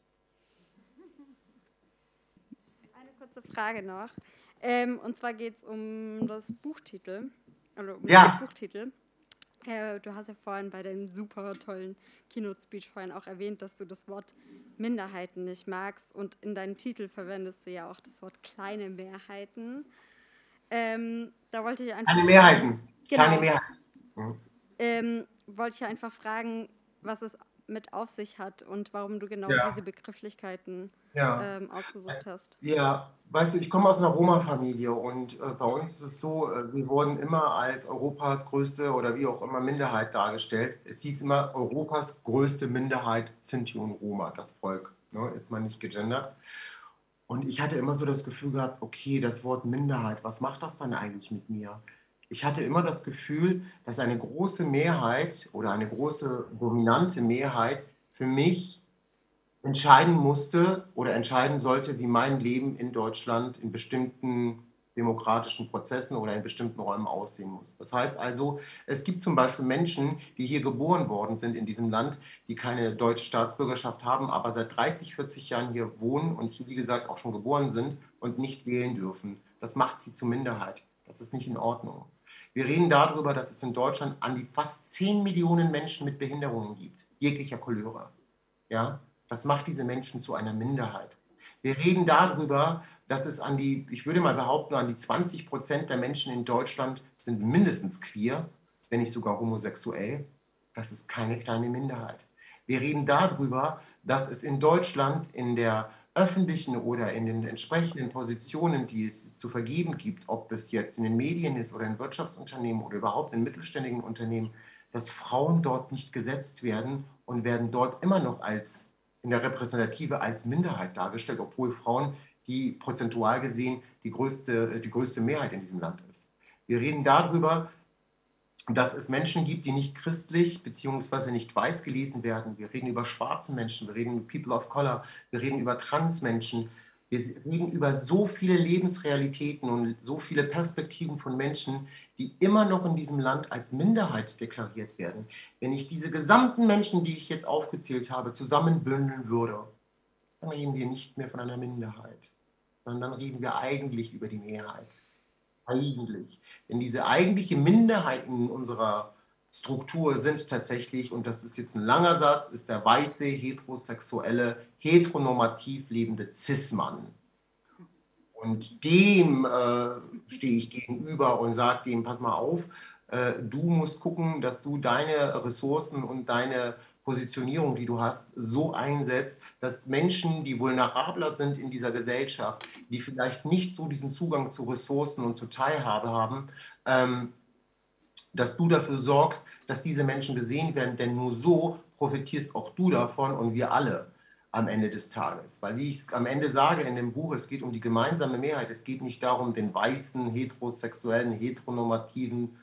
Eine kurze Frage noch. Ähm, und zwar geht es um das Buchtitel. Oder um ja. den Buchtitel. Äh, du hast ja vorhin bei dem super tollen Keynote-Speech vorhin auch erwähnt, dass du das Wort Minderheiten nicht magst und in deinem Titel verwendest du ja auch das Wort kleine Mehrheiten. Ähm, da wollte ich einfach. Kleine Mehrheiten. Genau, kleine Mehrheiten. Mhm. Ähm, wollte ich einfach fragen, was es mit auf sich hat und warum du genau ja. diese Begrifflichkeiten ja. ähm, ausgesucht hast. Ja, weißt du, ich komme aus einer Roma-Familie und äh, bei uns ist es so, äh, wir wurden immer als Europas größte oder wie auch immer Minderheit dargestellt. Es hieß immer Europas größte Minderheit Sinti und Roma, das Volk. Ne? Jetzt mal nicht gegendert. Und ich hatte immer so das Gefühl gehabt, okay, das Wort Minderheit, was macht das dann eigentlich mit mir? Ich hatte immer das Gefühl, dass eine große Mehrheit oder eine große dominante Mehrheit für mich entscheiden musste oder entscheiden sollte, wie mein Leben in Deutschland in bestimmten demokratischen Prozessen oder in bestimmten Räumen aussehen muss. Das heißt also, es gibt zum Beispiel Menschen, die hier geboren worden sind in diesem Land, die keine deutsche Staatsbürgerschaft haben, aber seit 30, 40 Jahren hier wohnen und hier, wie gesagt, auch schon geboren sind und nicht wählen dürfen. Das macht sie zur Minderheit. Das ist nicht in Ordnung. Wir reden darüber, dass es in Deutschland an die fast 10 Millionen Menschen mit Behinderungen gibt, jeglicher Couleur. Ja, das macht diese Menschen zu einer Minderheit. Wir reden darüber, dass es an die, ich würde mal behaupten, an die 20 Prozent der Menschen in Deutschland sind mindestens queer, wenn nicht sogar homosexuell. Das ist keine kleine Minderheit. Wir reden darüber, dass es in Deutschland in der öffentlichen oder in den entsprechenden Positionen, die es zu vergeben gibt, ob das jetzt in den Medien ist oder in Wirtschaftsunternehmen oder überhaupt in mittelständigen Unternehmen, dass Frauen dort nicht gesetzt werden und werden dort immer noch als in der Repräsentative als Minderheit dargestellt, obwohl Frauen die prozentual gesehen die größte, die größte Mehrheit in diesem Land ist. Wir reden darüber, dass es Menschen gibt, die nicht christlich bzw. nicht weiß gelesen werden. Wir reden über schwarze Menschen, wir reden über People of Color, wir reden über Transmenschen, wir reden über so viele Lebensrealitäten und so viele Perspektiven von Menschen, die immer noch in diesem Land als Minderheit deklariert werden. Wenn ich diese gesamten Menschen, die ich jetzt aufgezählt habe, zusammenbündeln würde, dann reden wir nicht mehr von einer Minderheit, sondern dann reden wir eigentlich über die Mehrheit. Eigentlich. Denn diese eigentliche Minderheit in unserer Struktur sind tatsächlich, und das ist jetzt ein langer Satz, ist der weiße, heterosexuelle, heteronormativ lebende Cis-Mann. Und dem äh, stehe ich gegenüber und sage dem, pass mal auf, äh, du musst gucken, dass du deine Ressourcen und deine Positionierung, die du hast, so einsetzt, dass Menschen, die vulnerabler sind in dieser Gesellschaft, die vielleicht nicht so diesen Zugang zu Ressourcen und zu Teilhabe haben, ähm, dass du dafür sorgst, dass diese Menschen gesehen werden, denn nur so profitierst auch du davon und wir alle am Ende des Tages. Weil wie ich es am Ende sage in dem Buch, es geht um die gemeinsame Mehrheit. Es geht nicht darum, den weißen, heterosexuellen, heteronormativen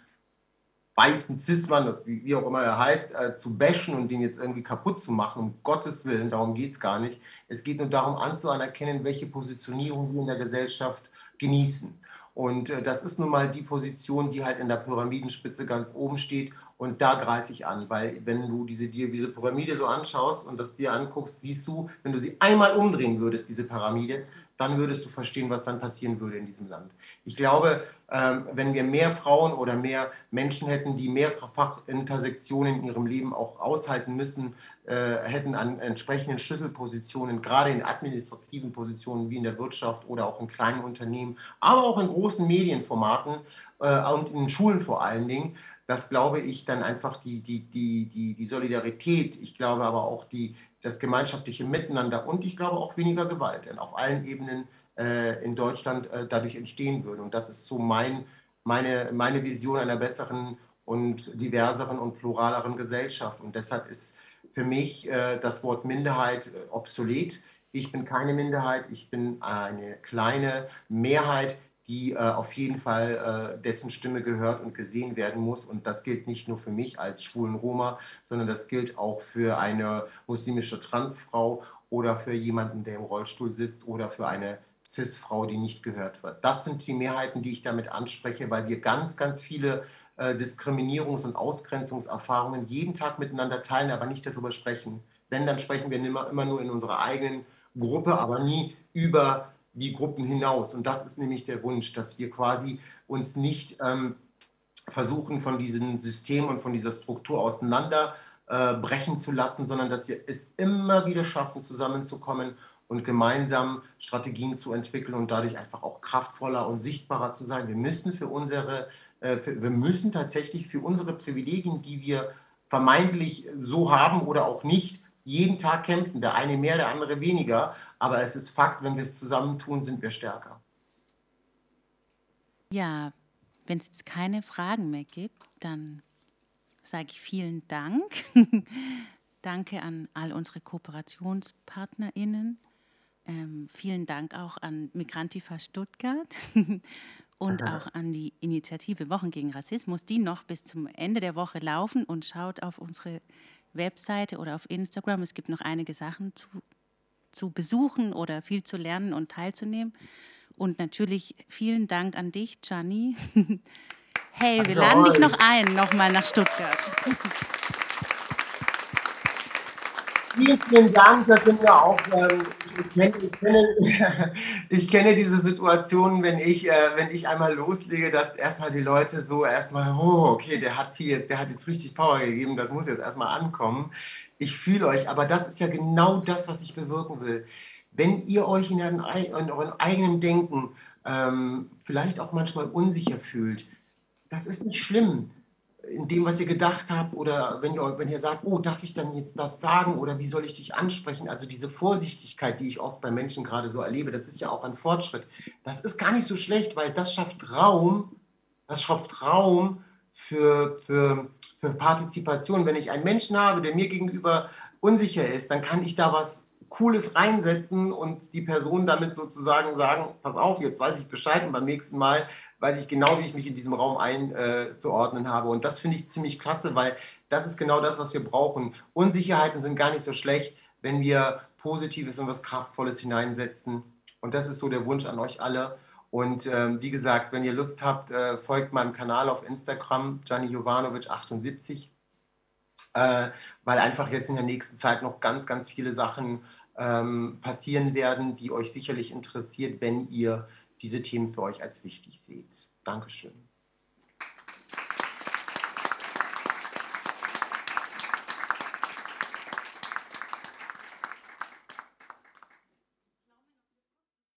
weißen Cis-Mann, wie, auch immer er heißt, äh, zu bashen und den jetzt irgendwie kaputt zu machen, um Gottes Willen, darum geht es gar nicht. Es geht nur darum anzuerkennen, welche Positionierung wir in der Gesellschaft genießen. Und äh, das ist nun mal die Position, die halt in der Pyramidenspitze ganz oben steht. Und da greife ich an, weil wenn du diese, diese Pyramide so anschaust und das dir anguckst, siehst du, wenn du sie einmal umdrehen würdest, diese Pyramide, dann würdest du verstehen, was dann passieren würde in diesem Land. Ich glaube, ähm, wenn wir mehr Frauen oder mehr Menschen hätten, die mehrfach Intersektionen in ihrem Leben auch aushalten müssen, äh, hätten an entsprechenden Schlüsselpositionen, gerade in administrativen Positionen wie in der Wirtschaft oder auch in kleinen Unternehmen, aber auch in großen Medienformaten äh, und in Schulen vor allen Dingen, das glaube ich dann einfach die, die, die, die, die Solidarität, ich glaube aber auch die, das gemeinschaftliche Miteinander und ich glaube auch weniger Gewalt auf allen Ebenen äh, in Deutschland äh, dadurch entstehen würde. Und das ist so mein, meine, meine Vision einer besseren und diverseren und pluraleren Gesellschaft. Und deshalb ist für mich äh, das Wort Minderheit äh, obsolet. Ich bin keine Minderheit, ich bin eine kleine Mehrheit, die äh, auf jeden Fall äh, dessen Stimme gehört und gesehen werden muss. Und das gilt nicht nur für mich als schwulen Roma, sondern das gilt auch für eine muslimische Transfrau oder für jemanden, der im Rollstuhl sitzt oder für eine CIS-Frau, die nicht gehört wird. Das sind die Mehrheiten, die ich damit anspreche, weil wir ganz, ganz viele äh, Diskriminierungs- und Ausgrenzungserfahrungen jeden Tag miteinander teilen, aber nicht darüber sprechen. Wenn, dann sprechen wir immer, immer nur in unserer eigenen Gruppe, aber nie über die Gruppen hinaus. Und das ist nämlich der Wunsch, dass wir quasi uns nicht ähm, versuchen, von diesem System und von dieser Struktur auseinanderbrechen äh, zu lassen, sondern dass wir es immer wieder schaffen, zusammenzukommen und gemeinsam Strategien zu entwickeln und dadurch einfach auch kraftvoller und sichtbarer zu sein. Wir müssen für unsere, äh, für, wir müssen tatsächlich für unsere Privilegien, die wir vermeintlich so haben oder auch nicht, jeden Tag kämpfen. Der eine mehr, der andere weniger. Aber es ist Fakt, wenn wir es zusammentun, sind wir stärker. Ja, wenn es jetzt keine Fragen mehr gibt, dann sage ich vielen Dank. Danke an all unsere KooperationspartnerInnen. Ähm, vielen Dank auch an Migrantifa Stuttgart und auch an die Initiative Wochen gegen Rassismus, die noch bis zum Ende der Woche laufen und schaut auf unsere Webseite oder auf Instagram. Es gibt noch einige Sachen zu, zu besuchen oder viel zu lernen und teilzunehmen. Und natürlich vielen Dank an dich, Gianni. hey, wir laden dich noch ein, nochmal nach Stuttgart. Vielen, vielen Dank. Das sind ja auch, ähm, ich, kenne, ich, kenne, ich, kenne, diese Situationen, wenn ich, äh, wenn ich einmal loslege, dass erstmal die Leute so erstmal, oh, okay, der hat viel, der hat jetzt richtig Power gegeben, das muss jetzt erstmal ankommen. Ich fühle euch, aber das ist ja genau das, was ich bewirken will. Wenn ihr euch in, euren, in eurem eigenen Denken ähm, vielleicht auch manchmal unsicher fühlt, das ist nicht schlimm in dem, was ihr gedacht habt oder wenn ihr, wenn ihr sagt, oh, darf ich dann jetzt das sagen oder wie soll ich dich ansprechen? Also diese Vorsichtigkeit, die ich oft bei Menschen gerade so erlebe, das ist ja auch ein Fortschritt. Das ist gar nicht so schlecht, weil das schafft Raum, das schafft Raum für, für, für Partizipation. Wenn ich einen Menschen habe, der mir gegenüber unsicher ist, dann kann ich da was Cooles reinsetzen und die Person damit sozusagen sagen, pass auf, jetzt weiß ich Bescheid und beim nächsten Mal weiß ich genau, wie ich mich in diesem Raum einzuordnen äh, habe. Und das finde ich ziemlich klasse, weil das ist genau das, was wir brauchen. Unsicherheiten sind gar nicht so schlecht, wenn wir Positives und was Kraftvolles hineinsetzen. Und das ist so der Wunsch an euch alle. Und ähm, wie gesagt, wenn ihr Lust habt, äh, folgt meinem Kanal auf Instagram, Gianni Jovanovic78, äh, weil einfach jetzt in der nächsten Zeit noch ganz, ganz viele Sachen ähm, passieren werden, die euch sicherlich interessiert, wenn ihr diese Themen für euch als wichtig seht. Dankeschön.